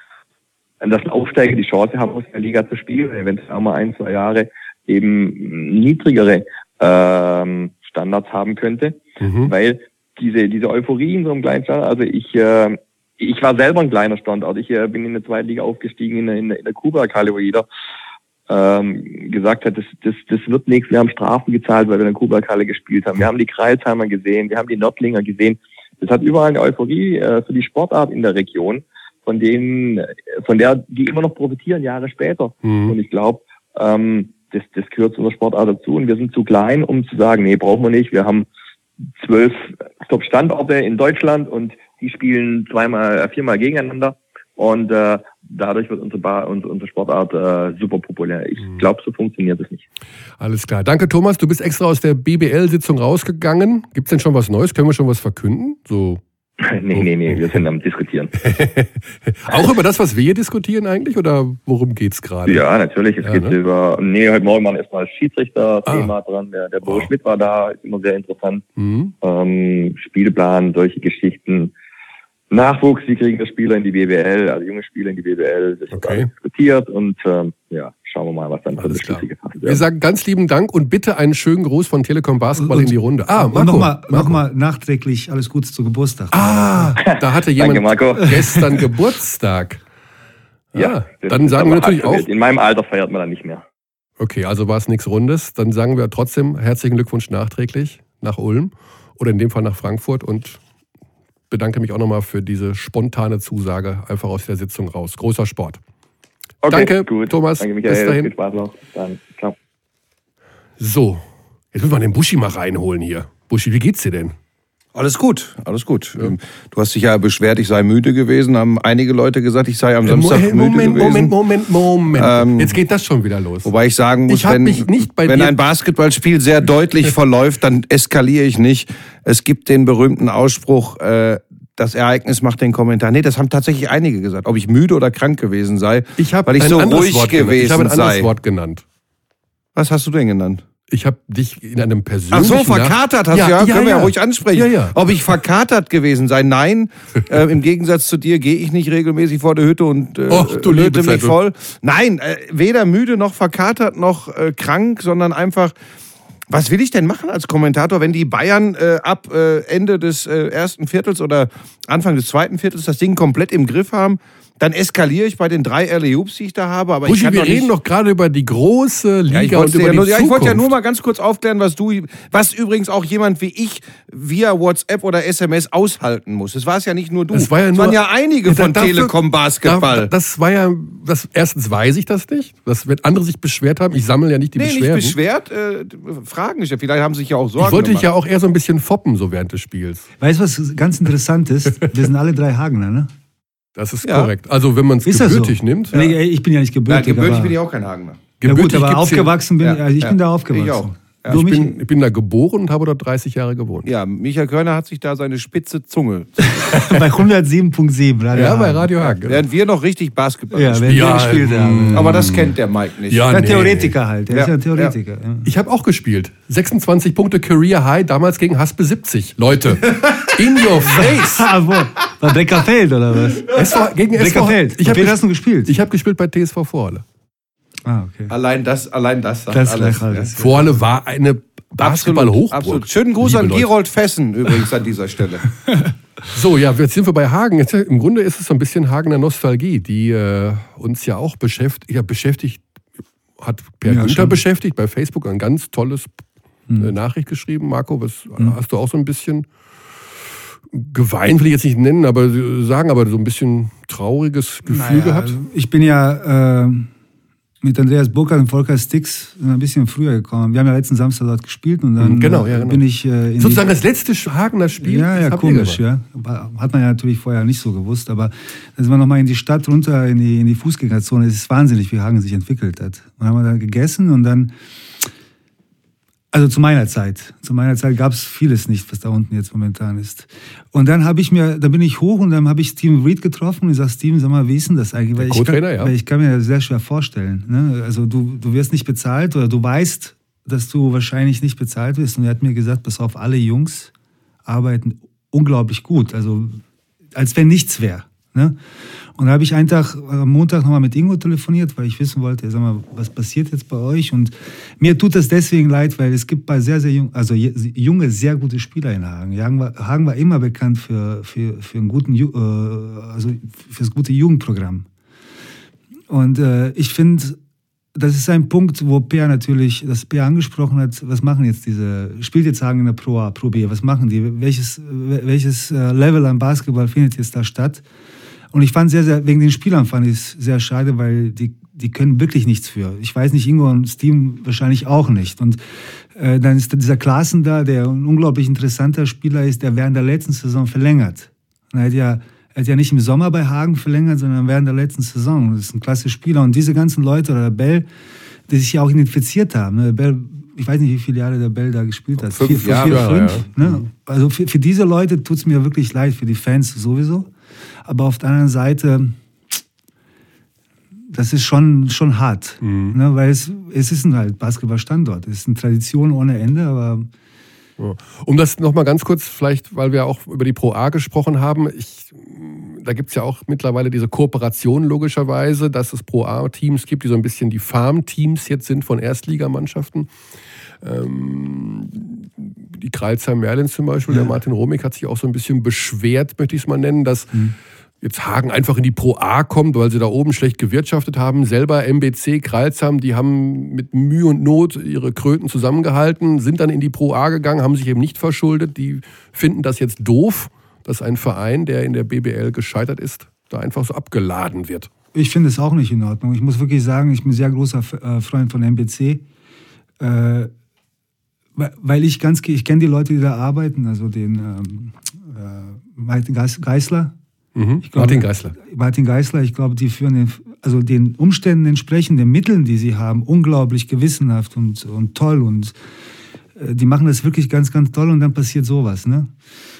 dass Aufsteiger die Chance haben, aus der Liga zu spielen, eventuell auch mal ein, zwei Jahre eben niedrigere ähm, Standards haben könnte, mhm. weil diese diese Euphorie in so einem kleinen Standort, also ich äh, ich war selber ein kleiner Standort, ich äh, bin in der zweiten Liga aufgestiegen in, in, in der Kuba-Kalle, wo jeder ähm, gesagt hat, das, das, das wird nichts. Wir haben Strafen gezahlt, weil wir in der Kuba-Kalle gespielt haben. Wir haben die Kreisheimer gesehen, wir haben die Nördlinger gesehen. Das hat überall eine Euphorie äh, für die Sportart in der Region, von denen, von der die immer noch profitieren Jahre später. Mhm. Und ich glaube, ähm, das, das gehört zu unserer Sportart dazu und wir sind zu klein, um zu sagen, nee, brauchen wir nicht. Wir haben zwölf Top-Standorte in Deutschland und die spielen zweimal, äh, viermal gegeneinander. Und äh, dadurch wird unsere, Bar, unsere, unsere Sportart äh, super populär. Ich mhm. glaube, so funktioniert es nicht. Alles klar. Danke, Thomas. Du bist extra aus der BBL-Sitzung rausgegangen. Gibt es denn schon was Neues? Können wir schon was verkünden? So [LAUGHS] nee, nee, nee, wir sind am Diskutieren. [LAUGHS] auch über das, was wir hier diskutieren eigentlich oder worum geht's gerade? Ja, natürlich. Es ja, geht ne? über, nee, heute Morgen war erstmal Schiedsrichter-Thema ah. dran. Der, der Boris oh. Schmidt war da, ist immer sehr interessant. Mhm. Ähm, Spielplan, solche Geschichten. Nachwuchs, wie kriegen wir Spieler in die BWL, also junge Spieler in die BWL, das okay. wird diskutiert und ähm, ja, schauen wir mal, was dann Alles für Beschlüsse gefasst. Wir sagen ganz lieben Dank und bitte einen schönen Gruß von Telekom Basketball und, in die Runde. Ah, Marco. Nochmal noch mal nachträglich alles Gute zu Geburtstag. Ah, da hatte [LAUGHS] jemand Danke, gestern Geburtstag. [LAUGHS] Ja, ah, dann sagen wir natürlich auch. In meinem Alter feiert man dann nicht mehr. Okay, also war es nichts Rundes. Dann sagen wir trotzdem herzlichen Glückwunsch nachträglich nach Ulm oder in dem Fall nach Frankfurt und bedanke mich auch nochmal für diese spontane Zusage einfach aus der Sitzung raus. Großer Sport. Okay, Danke, gut. Thomas. Danke, Michael. Bis dahin. Viel Spaß noch. Dann, ciao. So, jetzt müssen wir den Buschi mal reinholen hier. Buschi, wie geht's dir denn? Alles gut, alles gut. Ja. Ähm, du hast dich ja beschwert, ich sei müde gewesen. Haben einige Leute gesagt, ich sei am Samstag Moment, müde Moment, gewesen. Moment, Moment, Moment. Ähm, Jetzt geht das schon wieder los. Wobei ich sagen muss, ich wenn, wenn ein Basketballspiel sehr deutlich [LAUGHS] verläuft, dann eskaliere ich nicht. Es gibt den berühmten Ausspruch, äh, das Ereignis macht den Kommentar. Nee, das haben tatsächlich einige gesagt, ob ich müde oder krank gewesen sei, ich weil ich so ruhig Wort gewesen sei. Ich habe ein anderes sei. Wort genannt. Was hast du denn genannt? Ich habe dich in einem persönlichen... Ach so, verkatert hast ja, du, ja, können ja, wir ja ruhig ansprechen. Ja, ja. Ob ich verkatert gewesen sei? Nein, [LAUGHS] äh, im Gegensatz zu dir gehe ich nicht regelmäßig vor der Hütte und äh, Och, du löte mich voll. Nein, äh, weder müde noch verkatert noch äh, krank, sondern einfach... Was will ich denn machen als Kommentator, wenn die Bayern äh, ab äh, Ende des äh, ersten Viertels oder Anfang des zweiten Viertels das Ding komplett im Griff haben? dann eskaliere ich bei den drei Early Hoops, die ich da habe. Aber Buschi, ich wir reden doch gerade über die große Liga ja, und über ja nur, ja, Ich wollte ja nur mal ganz kurz aufklären, was du, was übrigens auch jemand wie ich via WhatsApp oder SMS aushalten muss. Es war es ja nicht nur du. Es, war ja nur, waren ja einige von dafür, Telekom Basketball. das war ja, das, erstens weiß ich das nicht. Das, wenn andere sich beschwert haben, ich sammle ja nicht die nee, Beschwerden. nicht beschwert, äh, fragen nicht. Vielleicht haben sie sich ja auch Sorgen Ich wollte dich ja auch eher so ein bisschen foppen, so während des Spiels. Weißt du, was ganz interessant ist? Wir sind alle drei Hagener, ne? Das ist ja. korrekt. Also wenn man es gebürtig so? nimmt. Ja. Nee, ich bin ja nicht gebürtig. Ja, gebürtig bin ich auch kein Hagener. Ja gut, aber aufgewachsen bin ich, also ich bin da aufgewachsen. Ich auch. Ja. Ich, bin, ich bin da geboren und habe dort 30 Jahre gewohnt. Ja, Michael Körner hat sich da seine spitze Zunge. [LAUGHS] [LAUGHS] bei 107.7 Radio Ja, bei Radio Hagen. Genau. Während wir noch richtig Basketball ja, spielen. Ja, gespielt haben. Aber das kennt der Mike nicht. Ja, der nee. Theoretiker halt. Der ja. ist ja Theoretiker. Ja. Ich habe auch gespielt. 26 Punkte Career High, damals gegen Haspe 70. Leute, [LAUGHS] in your face. Ah? Bei Beckerfeld oder was? Es war gegen Beckerfeld. Ich habe hast du gespielt? Ich habe gespielt bei TSV Vorhalle. Ah, okay. Allein das, allein das sagt das alles. alles. Vorhalle war eine Basketball-Hochburg. Absolut. Schönen Gruß an Gerold Fessen übrigens an dieser Stelle. [LAUGHS] so, ja, jetzt sind wir bei Hagen. Jetzt, Im Grunde ist es so ein bisschen Hagener Nostalgie, die äh, uns ja auch beschäftigt, ja, beschäftigt hat Per ja, Günther beschäftigt, bei Facebook ein ganz tolles hm. äh, Nachricht geschrieben. Marco, was hm. hast du auch so ein bisschen geweint, will ich jetzt nicht nennen, aber sagen, aber so ein bisschen trauriges Gefühl naja, gehabt? Ich bin ja... Äh mit Andreas Burkhardt und Volker Stix ein bisschen früher gekommen. Wir haben ja letzten Samstag dort gespielt und dann genau, ja, genau. bin ich äh, sozusagen das letzte Hagener Spiel. Ja, ja, komisch, ja. Hat man ja natürlich vorher nicht so gewusst, aber dann sind wir nochmal in die Stadt runter, in die, in die Fußgängerzone. Es ist wahnsinnig, wie Hagen sich entwickelt hat. Und dann haben wir da gegessen und dann also zu meiner Zeit. Zu meiner Zeit gab es vieles nicht, was da unten jetzt momentan ist. Und dann habe ich mir, da bin ich hoch und dann habe ich Steven Reed getroffen und ich sage, Steven, sag mal, wie ist denn das eigentlich? Weil, ich kann, ja. weil ich kann mir das sehr schwer vorstellen. Ne? Also du, du wirst nicht bezahlt oder du weißt, dass du wahrscheinlich nicht bezahlt wirst. Und er hat mir gesagt, pass auf, alle Jungs arbeiten unglaublich gut. Also als wenn nichts wäre. Ne? Und da habe ich einen Tag, am Montag nochmal mit Ingo telefoniert, weil ich wissen wollte, sag mal, was passiert jetzt bei euch? Und mir tut das deswegen leid, weil es gibt bei sehr, sehr jung, also junge, sehr gute Spieler in Hagen. Hagen war, Hagen war immer bekannt für, für, für, einen guten, äh, also für das gute Jugendprogramm. Und äh, ich finde, das ist ein Punkt, wo Peer natürlich, das Peer angesprochen hat, was machen jetzt diese, spielt jetzt Hagen in der Pro A, Pro B, was machen die? Welches, welches äh, Level an Basketball findet jetzt da statt? Und ich fand sehr, sehr, wegen den Spielern fand ich es sehr schade, weil die, die können wirklich nichts für. Ich weiß nicht, Ingo und Steven wahrscheinlich auch nicht. Und äh, dann ist dieser Klaassen da, der ein unglaublich interessanter Spieler ist, der während der letzten Saison verlängert. Und er hat ja, er hat ja nicht im Sommer bei Hagen verlängert, sondern während der letzten Saison. Das ist ein klasse Spieler. Und diese ganzen Leute, oder der Bell, die sich ja auch identifiziert haben. Ne? Bell, ich weiß nicht, wie viele Jahre der Bell da gespielt hat. Fünf vier, Jahre, vier, fünf, ja. ne? Also für, für diese Leute tut es mir wirklich leid, für die Fans sowieso. Aber auf der anderen Seite, das ist schon, schon hart. Mhm. Ne? Weil es, es ist ein halt Basketballstandort. Es ist eine Tradition ohne Ende, aber. Um das nochmal ganz kurz, vielleicht, weil wir auch über die Pro A gesprochen haben, ich, da gibt es ja auch mittlerweile diese Kooperation logischerweise, dass es Pro A-Teams gibt, die so ein bisschen die Farm-Teams jetzt sind von Erstligamannschaften. Ähm, die Kreilsheim Merlins zum Beispiel, ja. der Martin Romig hat sich auch so ein bisschen beschwert, möchte ich es mal nennen, dass mhm jetzt Hagen einfach in die Pro A kommt, weil sie da oben schlecht gewirtschaftet haben. Selber MBC, Kreilsheim, die haben mit Mühe und Not ihre Kröten zusammengehalten, sind dann in die Pro A gegangen, haben sich eben nicht verschuldet. Die finden das jetzt doof, dass ein Verein, der in der BBL gescheitert ist, da einfach so abgeladen wird. Ich finde es auch nicht in Ordnung. Ich muss wirklich sagen, ich bin ein sehr großer äh, Freund von MBC. Äh, weil ich ganz, ich kenne die Leute, die da arbeiten, also den ähm, äh, Geißler, Mhm. Glaube, Martin Geißler. Martin Geißler, ich glaube, die führen den, also den Umständen entsprechend, den Mitteln, die sie haben, unglaublich gewissenhaft und, und toll. Und äh, die machen das wirklich ganz, ganz toll und dann passiert sowas. Ne?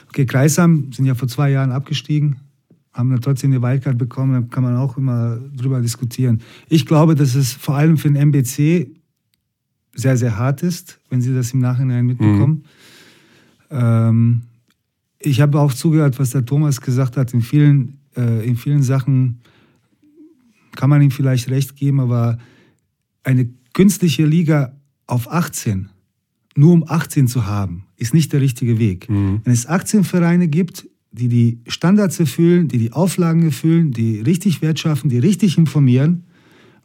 Okay, Kreisam sind ja vor zwei Jahren abgestiegen, haben dann trotzdem eine Wildcard bekommen, da kann man auch immer drüber diskutieren. Ich glaube, dass es vor allem für den MBC sehr, sehr hart ist, wenn sie das im Nachhinein mitbekommen. Mhm. Ähm, ich habe auch zugehört, was der Thomas gesagt hat. In vielen, äh, in vielen Sachen kann man ihm vielleicht recht geben, aber eine künstliche Liga auf 18, nur um 18 zu haben, ist nicht der richtige Weg. Mhm. Wenn es 18 Vereine gibt, die die Standards erfüllen, die die Auflagen erfüllen, die richtig Wert schaffen, die richtig informieren,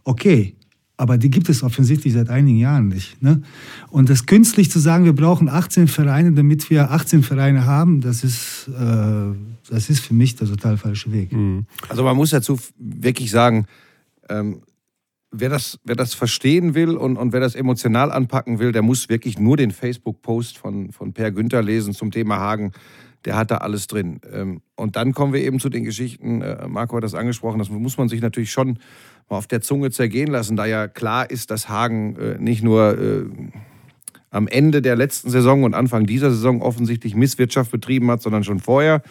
okay. Aber die gibt es offensichtlich seit einigen Jahren nicht. Ne? Und das künstlich zu sagen, wir brauchen 18 Vereine, damit wir 18 Vereine haben, das ist, äh, das ist für mich der total falsche Weg. Mhm. Also man muss dazu wirklich sagen, ähm, wer, das, wer das verstehen will und, und wer das emotional anpacken will, der muss wirklich nur den Facebook-Post von, von Per Günther lesen zum Thema Hagen der hat da alles drin. Ähm, und dann kommen wir eben zu den Geschichten, äh, Marco hat das angesprochen, das muss man sich natürlich schon mal auf der Zunge zergehen lassen, da ja klar ist, dass Hagen äh, nicht nur äh, am Ende der letzten Saison und Anfang dieser Saison offensichtlich Misswirtschaft betrieben hat, sondern schon vorher,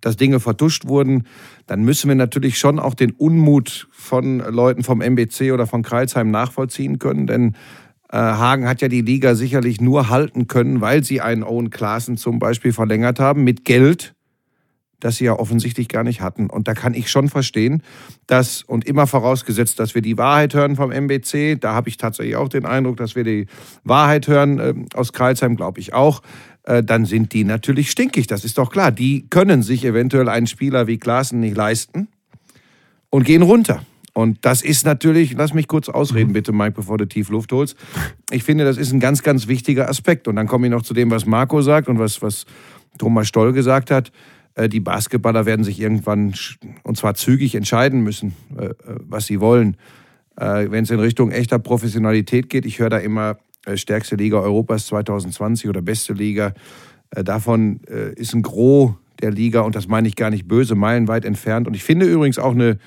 dass Dinge vertuscht wurden, dann müssen wir natürlich schon auch den Unmut von Leuten vom MBC oder von Kreilsheim nachvollziehen können, denn äh, Hagen hat ja die Liga sicherlich nur halten können, weil sie einen Owen Klaassen zum Beispiel verlängert haben mit Geld, das sie ja offensichtlich gar nicht hatten. Und da kann ich schon verstehen, dass, und immer vorausgesetzt, dass wir die Wahrheit hören vom MBC, da habe ich tatsächlich auch den Eindruck, dass wir die Wahrheit hören, äh, aus Kreilsheim glaube ich auch, äh, dann sind die natürlich stinkig, das ist doch klar. Die können sich eventuell einen Spieler wie Klaassen nicht leisten und gehen runter. Und das ist natürlich, lass mich kurz ausreden, mhm. bitte, Mike, bevor du tief Luft holst. Ich finde, das ist ein ganz, ganz wichtiger Aspekt. Und dann komme ich noch zu dem, was Marco sagt und was, was Thomas Stoll gesagt hat. Äh, die Basketballer werden sich irgendwann, und zwar zügig, entscheiden müssen, äh, äh, was sie wollen. Wenn es in Richtung echter Professionalität geht, ich höre da immer stärkste Liga Europas 2020 oder beste Liga. Davon ist ein Gros der Liga, und das meine ich gar nicht böse, meilenweit entfernt. Und ich finde übrigens auch eine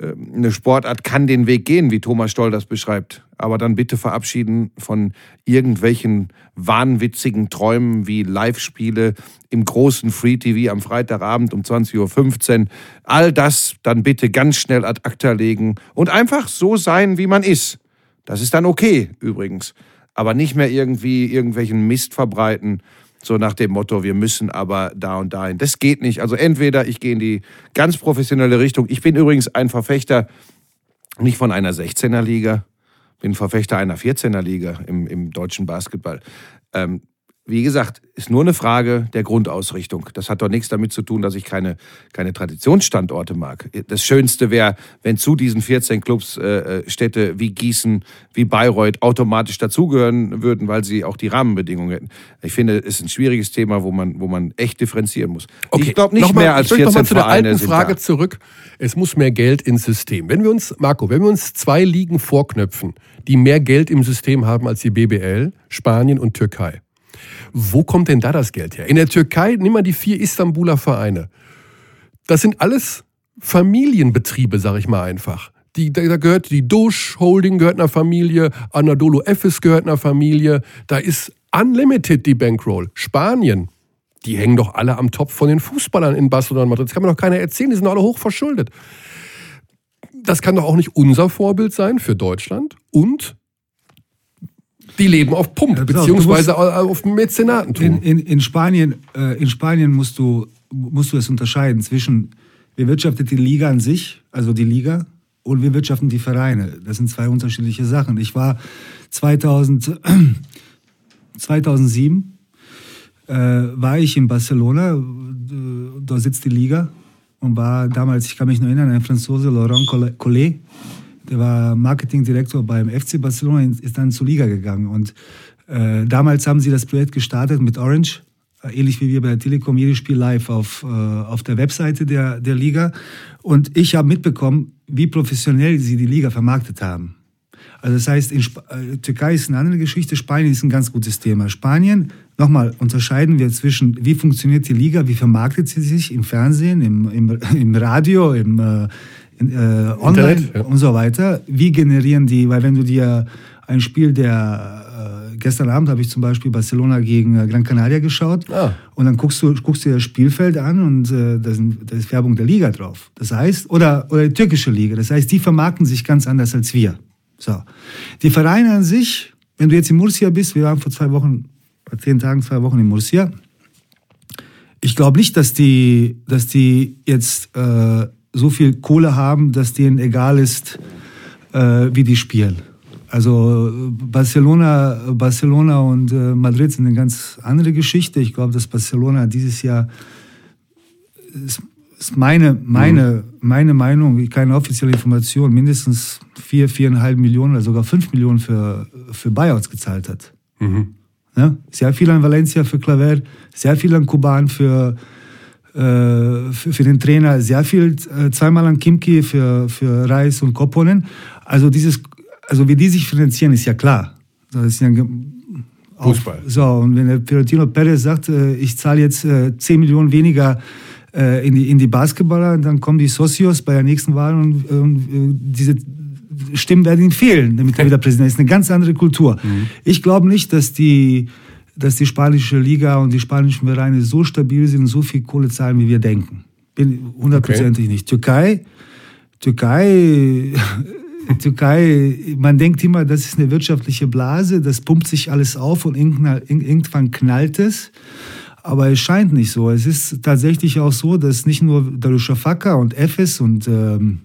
eine Sportart kann den Weg gehen, wie Thomas Stoll das beschreibt. Aber dann bitte verabschieden von irgendwelchen wahnwitzigen Träumen wie Live-Spiele im großen Free-TV am Freitagabend um 20.15 Uhr. All das dann bitte ganz schnell ad acta legen und einfach so sein, wie man ist. Das ist dann okay, übrigens. Aber nicht mehr irgendwie irgendwelchen Mist verbreiten so nach dem Motto, wir müssen aber da und dahin. Das geht nicht. Also entweder ich gehe in die ganz professionelle Richtung. Ich bin übrigens ein Verfechter nicht von einer 16er Liga, bin Verfechter einer 14er Liga im, im deutschen Basketball. Ähm, wie gesagt, ist nur eine Frage der Grundausrichtung. Das hat doch nichts damit zu tun, dass ich keine, keine Traditionsstandorte mag. Das Schönste wäre, wenn zu diesen 14 Clubs äh, äh, Städte wie Gießen, wie Bayreuth automatisch dazugehören würden, weil sie auch die Rahmenbedingungen hätten. Ich finde, es ist ein schwieriges Thema, wo man, wo man echt differenzieren muss. Okay. Ich glaube nicht nochmal, mehr als 14 ich noch mal zu der Vereine alten Frage zurück. Es muss mehr Geld ins System. Wenn wir uns, Marco, wenn wir uns zwei Ligen vorknöpfen, die mehr Geld im System haben als die BBL, Spanien und Türkei wo kommt denn da das Geld her? In der Türkei, nimm mal die vier Istanbuler Vereine. Das sind alles Familienbetriebe, sag ich mal einfach. Die, da, gehört die Dusch Holding gehört einer Familie, Anadolu Efes gehört einer Familie. Da ist Unlimited die Bankroll. Spanien, die hängen doch alle am Topf von den Fußballern in Barcelona und Madrid. Das kann mir doch keiner erzählen, die sind alle hoch verschuldet. Das kann doch auch nicht unser Vorbild sein für Deutschland. Und die leben auf Pump, ja, beziehungsweise musst, auf Mäzenatentum. In, in, in, Spanien, äh, in Spanien musst du, musst du es unterscheiden zwischen, wir wirtschaften die Liga an sich, also die Liga, und wir wirtschaften die Vereine. Das sind zwei unterschiedliche Sachen. Ich war 2000, 2007 [CLEARS THROAT] äh, war ich in Barcelona, da sitzt die Liga und war damals, ich kann mich noch erinnern, ein Franzose, Laurent Collet, der war Marketingdirektor beim FC Barcelona, ist dann zur Liga gegangen. Und äh, damals haben sie das Projekt gestartet mit Orange, äh, ähnlich wie wir bei der Telekom, jedes Spiel live auf, äh, auf der Webseite der, der Liga. Und ich habe mitbekommen, wie professionell sie die Liga vermarktet haben. Also das heißt, in Sp äh, Türkei ist eine andere Geschichte, Spanien ist ein ganz gutes Thema. Spanien, nochmal, unterscheiden wir zwischen, wie funktioniert die Liga, wie vermarktet sie sich im Fernsehen, im, im, im Radio, im, äh, äh, online Internet, ja. und so weiter. Wie generieren die, weil wenn du dir ein Spiel der, äh, gestern Abend habe ich zum Beispiel Barcelona gegen äh, Gran Canaria geschaut ah. und dann guckst du, guckst dir das Spielfeld an und äh, da, sind, da ist Werbung der Liga drauf. Das heißt, oder, oder die türkische Liga. Das heißt, die vermarkten sich ganz anders als wir. So. Die Vereine an sich, wenn du jetzt in Murcia bist, wir waren vor zwei Wochen, vor zehn Tagen, zwei Wochen in Murcia. Ich glaube nicht, dass die, dass die jetzt äh, so viel Kohle haben, dass denen egal ist, äh, wie die spielen. Also Barcelona, Barcelona und äh, Madrid sind eine ganz andere Geschichte. Ich glaube, dass Barcelona dieses Jahr ist, ist meine, meine, meine Meinung, keine offizielle Information, mindestens vier, viereinhalb Millionen oder sogar fünf Millionen für, für Buyouts gezahlt hat. Mhm. Ja? Sehr viel an Valencia für Claver, sehr viel an Kuban für, äh, für, für, den Trainer sehr viel, äh, zweimal an Kimki für, für Reis und Kopponen. Also dieses, also wie die sich finanzieren, ist ja klar. Das ist ja Fußball. So, und wenn der Pirotino Perez sagt, äh, ich zahle jetzt 10 Millionen weniger in die, in die Basketballer, dann kommen die Socios bei der nächsten Wahl und, und diese Stimmen werden ihnen fehlen, damit er [LAUGHS] wieder Präsident ist. Eine ganz andere Kultur. Mhm. Ich glaube nicht, dass die dass die spanische Liga und die spanischen Vereine so stabil sind und so viel Kohle zahlen, wie wir denken. Bin hundertprozentig okay. nicht. Türkei, Türkei, [LAUGHS] Türkei, man denkt immer, das ist eine wirtschaftliche Blase, das pumpt sich alles auf und irgendwann knallt es. Aber es scheint nicht so. Es ist tatsächlich auch so, dass nicht nur Darüşşafaka und Efes und ähm,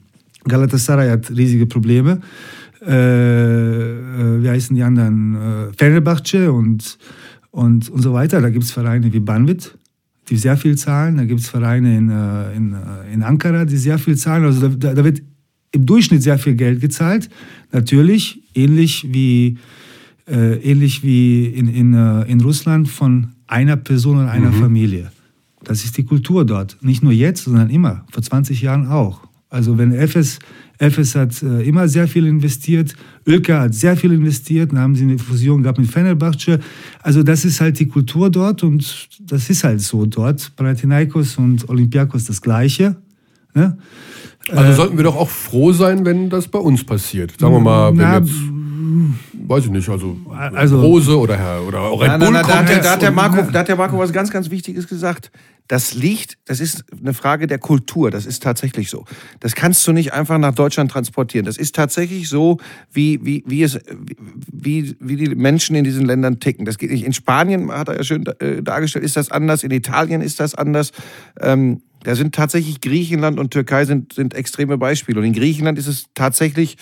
Galatasaray hat riesige Probleme. Äh, äh, wie heißen die anderen? Äh, Fenerbahce und und, und so weiter. Da gibt es Vereine wie Banvit, die sehr viel zahlen. Da gibt es Vereine in, äh, in, äh, in Ankara, die sehr viel zahlen. Also da, da wird im Durchschnitt sehr viel Geld gezahlt. Natürlich ähnlich wie, äh, ähnlich wie in, in, äh, in Russland von einer Person und einer mhm. Familie. Das ist die Kultur dort. Nicht nur jetzt, sondern immer. Vor 20 Jahren auch. Also wenn FS Efes hat äh, immer sehr viel investiert. Ölka hat sehr viel investiert. Dann haben sie eine Fusion gehabt mit Fenerbahce. Also das ist halt die Kultur dort und das ist halt so dort. Panathinaikos und Olympiakos das Gleiche. Ne? Also äh, sollten wir doch auch froh sein, wenn das bei uns passiert. Sagen wir mal, wenn na, jetzt weiß ich nicht, also, also Rose oder Herr oder Red Bull na, na, da, da, hat der Marco, da hat der Marco was ganz, ganz Wichtiges gesagt. Das liegt, das ist eine Frage der Kultur. Das ist tatsächlich so. Das kannst du nicht einfach nach Deutschland transportieren. Das ist tatsächlich so, wie, wie, wie, es, wie, wie die Menschen in diesen Ländern ticken. Das geht nicht. In Spanien, hat er ja schön äh, dargestellt, ist das anders. In Italien ist das anders. Ähm, Da sind tatsächlich Griechenland und Türkei sind, sind extreme Beispiele. Und in Griechenland ist es tatsächlich,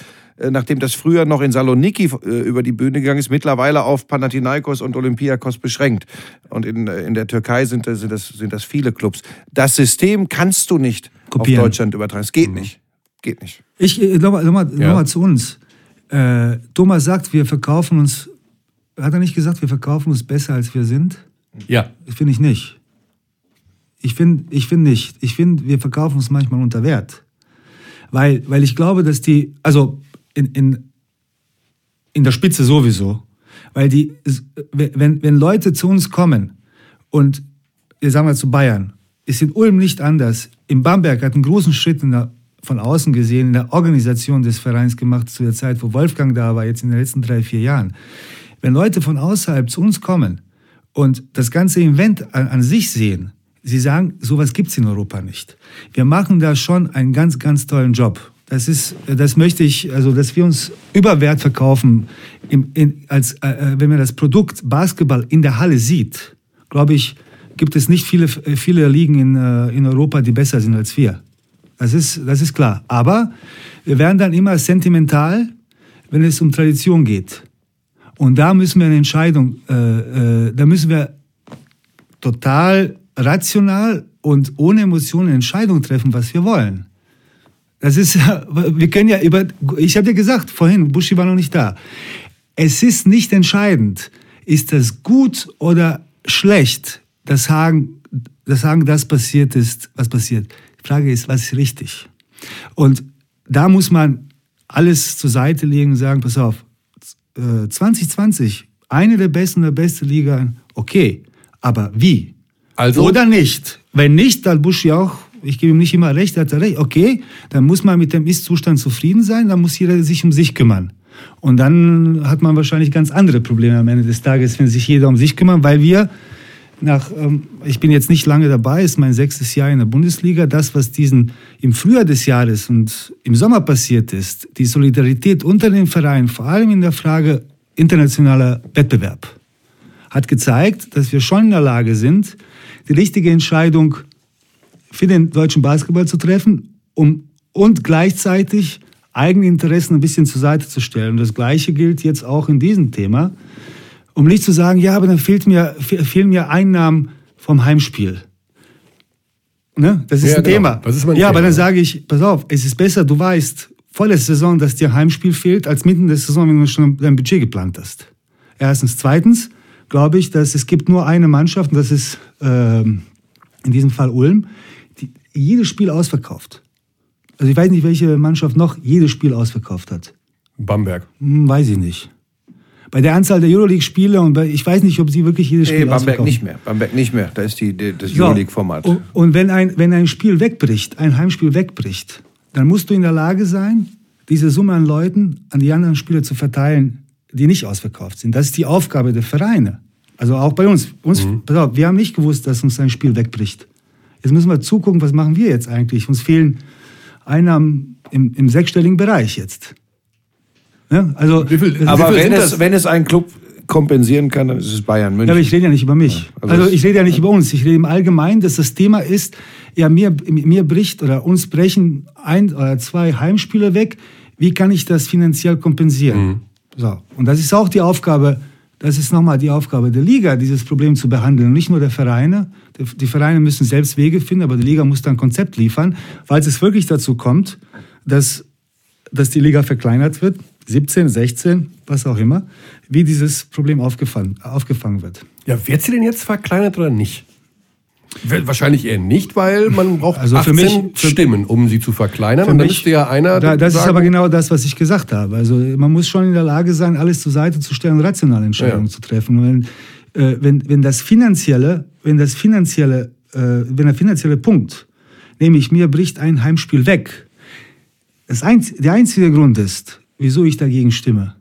nachdem das früher noch in Saloniki äh, über die Bühne gegangen ist, mittlerweile auf Panathinaikos und Olympiakos beschränkt. Und in, äh, in der Türkei sind, sind, das, sind das viele Clubs. Das System kannst du nicht Kopieren. auf Deutschland übertragen. Es geht mhm. nicht. Geht nicht. Ich, nochmal noch mal, ja. zu uns. Äh, Thomas sagt, wir verkaufen uns, hat er nicht gesagt, wir verkaufen uns besser, als wir sind? Ja. Finde ich nicht. Ich finde ich find nicht. Ich finde, wir verkaufen uns manchmal unter Wert. Weil, weil ich glaube, dass die, also in, in, in der Spitze sowieso, weil die, wenn, wenn Leute zu uns kommen und, wir sagen mal zu Bayern, ist in Ulm nicht anders. In Bamberg hat einen großen Schritt der, von außen gesehen in der Organisation des Vereins gemacht, zu der Zeit, wo Wolfgang da war, jetzt in den letzten drei, vier Jahren. Wenn Leute von außerhalb zu uns kommen und das ganze Event an, an sich sehen, Sie sagen, sowas gibt's in Europa nicht. Wir machen da schon einen ganz, ganz tollen Job. Das ist, das möchte ich, also, dass wir uns über Wert verkaufen, im, in, als, äh, äh, wenn man das Produkt Basketball in der Halle sieht, glaube ich, gibt es nicht viele, viele Ligen in, äh, in Europa, die besser sind als wir. Das ist, das ist klar. Aber wir werden dann immer sentimental, wenn es um Tradition geht. Und da müssen wir eine Entscheidung, äh, äh, da müssen wir total rational und ohne Emotionen eine Entscheidung treffen, was wir wollen. Das ist, wir können ja über, ich habe dir gesagt vorhin, Buschi war noch nicht da. Es ist nicht entscheidend, ist das gut oder schlecht, dass Hagen, dass Hagen das passiert ist, was passiert. Die Frage ist, was ist richtig? Und da muss man alles zur Seite legen und sagen, pass auf, 2020, äh, eine der besten, der beste Liga, okay, aber wie? Also? Oder nicht. Wenn nicht, dann Buschi auch, ich gebe ihm nicht immer recht, hat er recht, okay, dann muss man mit dem Ist-Zustand zufrieden sein, dann muss jeder sich um sich kümmern. Und dann hat man wahrscheinlich ganz andere Probleme am Ende des Tages, wenn sich jeder um sich kümmert, weil wir nach, ähm, ich bin jetzt nicht lange dabei, ist mein sechstes Jahr in der Bundesliga. Das, was diesen im Frühjahr des Jahres und im Sommer passiert ist, die Solidarität unter den Vereinen, vor allem in der Frage internationaler Wettbewerb, hat gezeigt, dass wir schon in der Lage sind, die richtige Entscheidung für den deutschen Basketball zu treffen um, und gleichzeitig eigene Interessen ein bisschen zur Seite zu stellen. Und das Gleiche gilt jetzt auch in diesem Thema, um nicht zu sagen, ja, aber dann fehlt mir, fehlen mir Einnahmen vom Heimspiel. Ne? Das ist ja, ein genau. Thema. Ist ja, Thema. aber dann sage ich, pass auf, es ist besser, du weißt vor der Saison, dass dir Heimspiel fehlt, als mitten in der Saison, wenn du schon dein Budget geplant hast. Erstens. Zweitens, glaube ich, dass es gibt nur eine Mannschaft, und das ist äh, in diesem Fall Ulm, jedes Spiel ausverkauft. Also ich weiß nicht, welche Mannschaft noch jedes Spiel ausverkauft hat. Bamberg. Hm, weiß ich nicht. Bei der Anzahl der Euroleague-Spiele und bei, ich weiß nicht, ob sie wirklich jedes Spiel nee, Bamberg nicht mehr. Bamberg nicht mehr. Da ist die, die das so. Euroleague-Format. Und, und wenn, ein, wenn ein Spiel wegbricht, ein Heimspiel wegbricht, dann musst du in der Lage sein, diese Summe an Leuten an die anderen Spieler zu verteilen, die nicht ausverkauft sind. Das ist die Aufgabe der Vereine. Also auch bei uns. uns mhm. pass auf, wir haben nicht gewusst, dass uns ein Spiel wegbricht. Jetzt müssen wir zugucken, was machen wir jetzt eigentlich? Uns fehlen Einnahmen im, im sechsstelligen Bereich jetzt. Ja, also, viel, aber wenn es, wenn es ein Club kompensieren kann, dann ist es Bayern München. Ja, aber ich rede ja nicht über mich. Ja, also, also, ich rede ja nicht über uns. Ich rede im Allgemeinen, dass das Thema ist, ja, mir, mir bricht oder uns brechen ein oder zwei Heimspiele weg. Wie kann ich das finanziell kompensieren? Mhm. So. Und das ist auch die Aufgabe, das ist nochmal die Aufgabe der Liga, dieses Problem zu behandeln, nicht nur der Vereine. Die Vereine müssen selbst Wege finden, aber die Liga muss dann ein Konzept liefern, falls es wirklich dazu kommt, dass, dass die Liga verkleinert wird, 17, 16, was auch immer, wie dieses Problem aufgefangen, aufgefangen wird. Ja, wird sie denn jetzt verkleinert oder nicht? Wahrscheinlich eher nicht, weil man braucht also 18 für mich, für Stimmen, um sie zu verkleinern. Und dann ist ja einer. Da, das sagen, ist aber genau das, was ich gesagt habe. Also man muss schon in der Lage sein, alles zur Seite zu stellen und rationale Entscheidungen ja. zu treffen. Und wenn, äh, wenn, wenn das finanzielle, wenn das finanzielle, äh, wenn der finanzielle Punkt, nämlich mir bricht ein Heimspiel weg, das einz der einzige Grund ist, wieso ich dagegen stimme,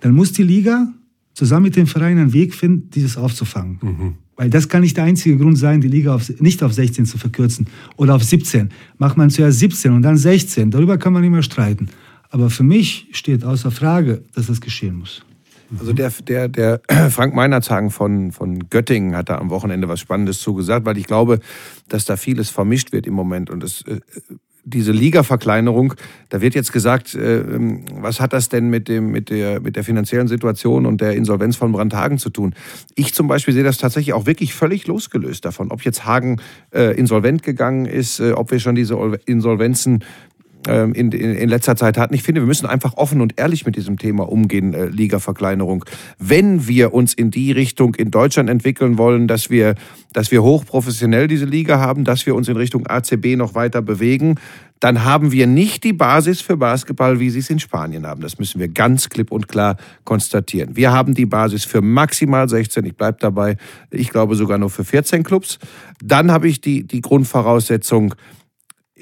dann muss die Liga zusammen mit dem Verein einen Weg finden, dieses aufzufangen. Mhm. Weil das kann nicht der einzige Grund sein, die Liga auf, nicht auf 16 zu verkürzen oder auf 17. Macht man zuerst 17 und dann 16. Darüber kann man immer streiten. Aber für mich steht außer Frage, dass das geschehen muss. Also der, der, der [CLEARS THROAT] Frank Meinerzagen von, von Göttingen hat da am Wochenende was Spannendes zugesagt, weil ich glaube, dass da vieles vermischt wird im Moment und es äh, diese Liga-Verkleinerung, da wird jetzt gesagt, äh, was hat das denn mit, dem, mit, der, mit der finanziellen Situation und der Insolvenz von Brandhagen zu tun? Ich zum Beispiel sehe das tatsächlich auch wirklich völlig losgelöst davon, ob jetzt Hagen äh, insolvent gegangen ist, äh, ob wir schon diese Insolvenzen ähm, in, in, in letzter Zeit hatten. Ich finde, wir müssen einfach offen und ehrlich mit diesem Thema umgehen, äh, Liga-Verkleinerung. Wenn wir uns in die Richtung in Deutschland entwickeln wollen, dass wir, dass wir hochprofessionell diese Liga haben, dass wir uns in Richtung ACB noch weiter bewegen, dann haben wir nicht die Basis für Basketball, wie sie es in Spanien haben. Das müssen wir ganz klipp und klar konstatieren. Wir haben die Basis für maximal 16, ich bleibe dabei, ich glaube sogar nur für 14 Clubs. Dann habe ich die, die Grundvoraussetzung,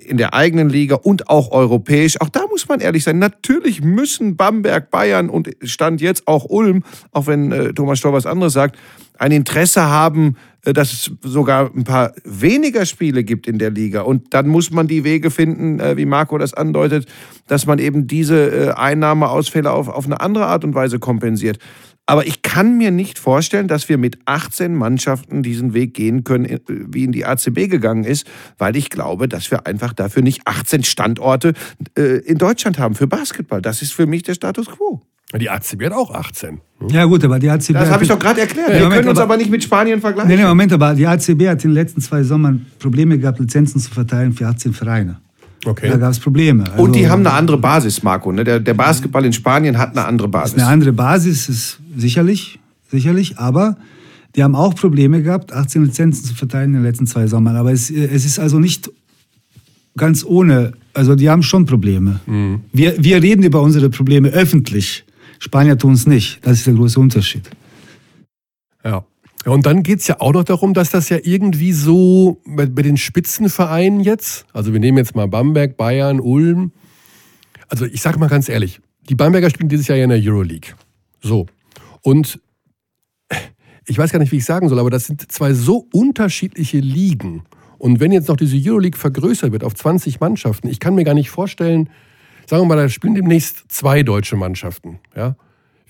in der eigenen Liga und auch europäisch. Auch da muss man ehrlich sein. Natürlich müssen Bamberg, Bayern und Stand jetzt auch Ulm, auch wenn äh, Thomas Stoll was anderes sagt, ein Interesse haben, äh, dass es sogar ein paar weniger Spiele gibt in der Liga. Und dann muss man die Wege finden, äh, wie Marco das andeutet, dass man eben diese äh, Einnahmeausfälle auf, auf eine andere Art und Weise kompensiert. Aber ich kann mir nicht vorstellen, dass wir mit 18 Mannschaften diesen Weg gehen können, wie in die ACB gegangen ist, weil ich glaube, dass wir einfach dafür nicht 18 Standorte äh, in Deutschland haben für Basketball. Das ist für mich der Status quo. Die ACB hat auch 18. Ja gut, aber die ACB... Das habe ich doch gerade erklärt. Ja, wir Moment, können uns aber, aber, nicht mit Spanien vergleichen. Nee, nee, Moment, aber die ACB hat in den letzten zwei Sommern Probleme gehabt, Lizenzen zu verteilen für 18 Vereine. Okay. Da gab es Probleme. Also, und die haben eine andere Basis, Marco. Ne? Der, der Basketball in Spanien hat eine andere Basis. Eine andere Basis ist sicherlich, sicherlich, aber die haben auch Probleme gehabt, 18 Lizenzen zu verteilen in den letzten zwei Sommern. Aber es, es ist also nicht ganz ohne, also die haben schon Probleme. Mhm. Wir, wir reden über unsere Probleme öffentlich. Spanier tun es nicht. Das ist der große Unterschied. Ja. Ja, und dann geht es ja auch noch darum, dass das ja irgendwie so bei, bei, den Spitzenvereinen jetzt, also wir nehmen jetzt mal Bamberg, Bayern, Ulm, also ich sage mal ganz ehrlich, die Bamberger spielen dieses Jahr ja in der Euroleague. So. Und [LAUGHS] ich weiß gar nicht, wie ich sagen soll, aber das sind zwei so unterschiedliche Ligen. Und wenn jetzt noch diese Euroleague vergrößert wird auf 20 Mannschaften, ich kann mir gar nicht vorstellen, sagen wir mal, da spielen demnächst zwei deutsche Mannschaften. Ja?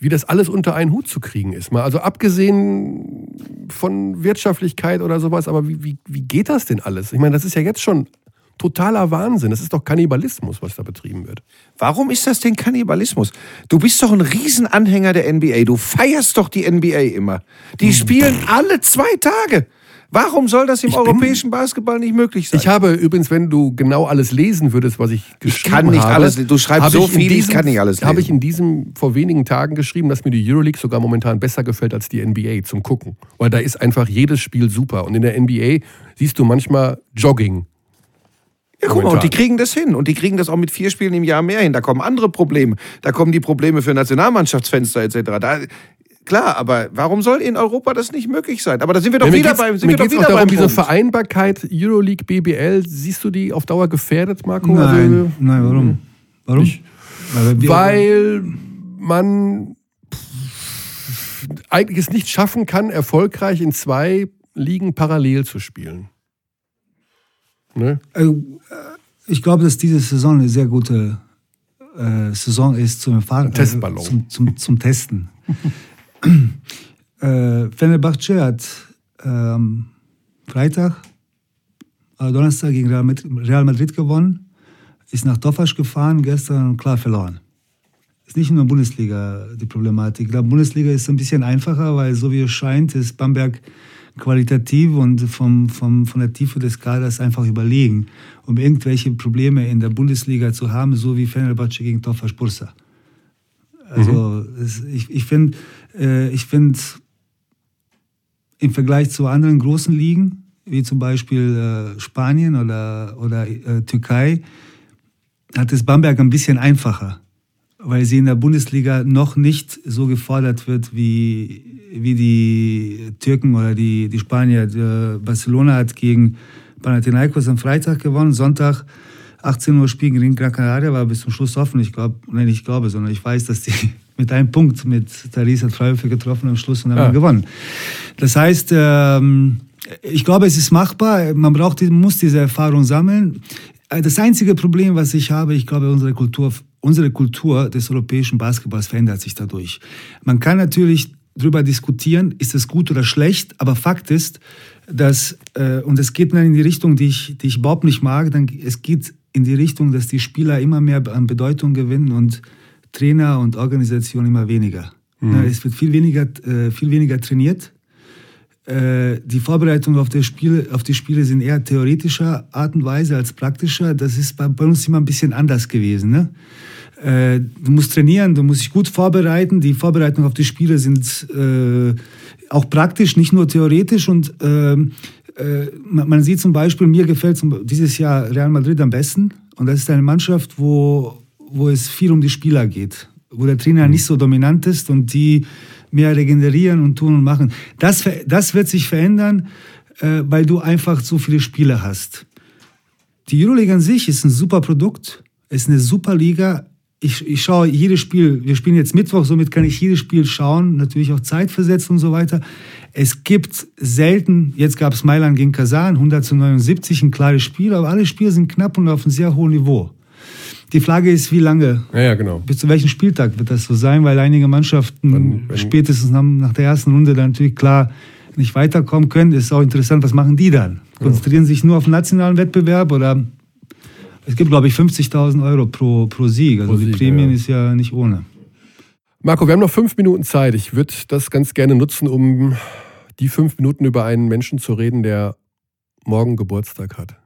Wie das alles unter einen Hut zu kriegen ist. Mal also abgesehen von Wirtschaftlichkeit oder sowas, aber wie, wie, wie geht das denn alles? Ich meine, das ist ja jetzt schon totaler Wahnsinn. Das ist doch Kannibalismus, was da betrieben wird. Warum ist das denn Kannibalismus? Du bist doch ein Riesenanhänger der NBA. Du feierst doch die NBA immer. Die hm. spielen alle zwei Tage. Warum soll das im ich europäischen bin, Basketball nicht möglich sein? Ich habe übrigens, wenn du genau alles lesen würdest, was ich geschrieben habe. Ich kann nicht habe, alles, du schreibst so viel, diesem, ich kann nicht alles lesen. Habe ich in diesem vor wenigen Tagen geschrieben, dass mir die Euroleague sogar momentan besser gefällt als die NBA zum Gucken. Weil da ist einfach jedes Spiel super. Und in der NBA siehst du manchmal Jogging. Ja, guck mal, und die kriegen das hin. Und die kriegen das auch mit vier Spielen im Jahr mehr hin. Da kommen andere Probleme. Da kommen die Probleme für Nationalmannschaftsfenster etc. Da, Klar, aber warum soll in Europa das nicht möglich sein? Aber da sind wir doch ja, wieder beim sind mir wir doch wieder auch darum, diese Vereinbarkeit Euroleague, BBL, siehst du die auf Dauer gefährdet, Marco? Nein, also, nein, warum? Warum? Ich, weil man eigentlich es nicht schaffen kann, erfolgreich in zwei Ligen parallel zu spielen. Ne? Also, äh, ich glaube, dass diese Saison eine sehr gute äh, Saison ist zum, Erfahren, äh, zum, zum, zum Testen. Äh, Fenerbahce hat ähm, Freitag, äh, Donnerstag gegen Real Madrid, Real Madrid gewonnen, ist nach Tofasch gefahren, gestern klar verloren. Ist nicht nur Bundesliga die Problematik. Ich glaube, Bundesliga ist ein bisschen einfacher, weil so wie es scheint, ist Bamberg qualitativ und vom, vom, von der Tiefe des Kaders einfach überlegen, um irgendwelche Probleme in der Bundesliga zu haben, so wie Fenerbahce gegen Tofaş Bursa. Also mhm. es, ich, ich finde, äh, ich finde im Vergleich zu anderen großen Ligen, wie zum Beispiel äh, Spanien oder, oder äh, Türkei, hat es Bamberg ein bisschen einfacher, weil sie in der Bundesliga noch nicht so gefordert wird wie, wie die Türken oder die, die Spanier. Die, Barcelona hat gegen Panathinaikos am Freitag gewonnen, Sonntag 18 Uhr Spiel gegen Gran Canaria war bis zum Schluss offen. Ich glaube, nein, ich glaube, sondern ich weiß, dass die mit einem Punkt mit Therese hat Freiwürfe getroffen am Schluss und haben ja. gewonnen. Das heißt, ähm, ich glaube, es ist machbar. Man braucht, muss diese Erfahrung sammeln. Das einzige Problem, was ich habe, ich glaube, unsere Kultur unsere Kultur des europäischen Basketballs verändert sich dadurch. Man kann natürlich darüber diskutieren, ist es gut oder schlecht, aber Fakt ist, dass, äh, und es geht dann in die Richtung, die ich, die ich überhaupt nicht mag, dann, es geht in die Richtung, dass die Spieler immer mehr an Bedeutung gewinnen und Trainer und Organisation immer weniger. Mhm. Es wird viel weniger, äh, viel weniger trainiert. Äh, die Vorbereitungen auf, auf die Spiele sind eher theoretischer Art und Weise als praktischer. Das ist bei, bei uns immer ein bisschen anders gewesen. Ne? Äh, du musst trainieren, du musst dich gut vorbereiten. Die Vorbereitungen auf die Spiele sind äh, auch praktisch, nicht nur theoretisch. Und äh, äh man sieht zum Beispiel, mir gefällt dieses Jahr Real Madrid am besten. Und das ist eine Mannschaft, wo, wo es viel um die Spieler geht, wo der Trainer nicht so dominant ist und die mehr regenerieren und tun und machen. Das, das wird sich verändern, äh, weil du einfach so viele Spiele hast. Die Euroleague an sich ist ein super Produkt, ist eine super Liga, ich, ich schaue jedes Spiel, wir spielen jetzt Mittwoch, somit kann ich jedes Spiel schauen, natürlich auch zeitversetzt und so weiter. Es gibt selten, jetzt gab es Mailand gegen Kasan, 100 zu 79, ein klares Spiel, aber alle Spiele sind knapp und auf einem sehr hohen Niveau. Die Frage ist, wie lange? Ja, ja, genau. Bis zu welchem Spieltag wird das so sein? Weil einige Mannschaften wenn, wenn spätestens nach der ersten Runde dann natürlich klar nicht weiterkommen können. Ist auch interessant, was machen die dann? Konzentrieren sich nur auf den nationalen Wettbewerb oder es gibt, glaube ich, 50.000 Euro pro, pro Sieg. Also pro die Sieg, Prämien ja. ist ja nicht ohne. Marco, wir haben noch fünf Minuten Zeit. Ich würde das ganz gerne nutzen, um die fünf Minuten über einen Menschen zu reden, der morgen Geburtstag hat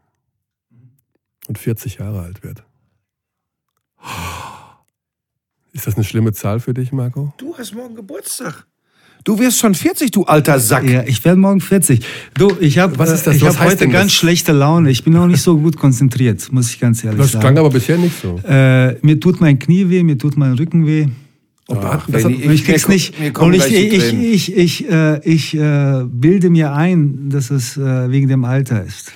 und 40 Jahre alt wird. Ist das eine schlimme Zahl für dich, Marco? Du hast morgen Geburtstag. Du wirst schon 40, du alter Sack. Ja, ich werde morgen 40. Du, ich habe ich hab heute ganz das? schlechte Laune. Ich bin auch nicht so gut konzentriert, muss ich ganz ehrlich das sagen. Das klang aber bisher nicht so. Äh, mir tut mein Knie weh, mir tut mein Rücken weh. Ach, das, ich, ich krieg's nicht. Und ich, ich, ich, ich, äh, ich äh, bilde mir ein, dass es äh, wegen dem Alter ist.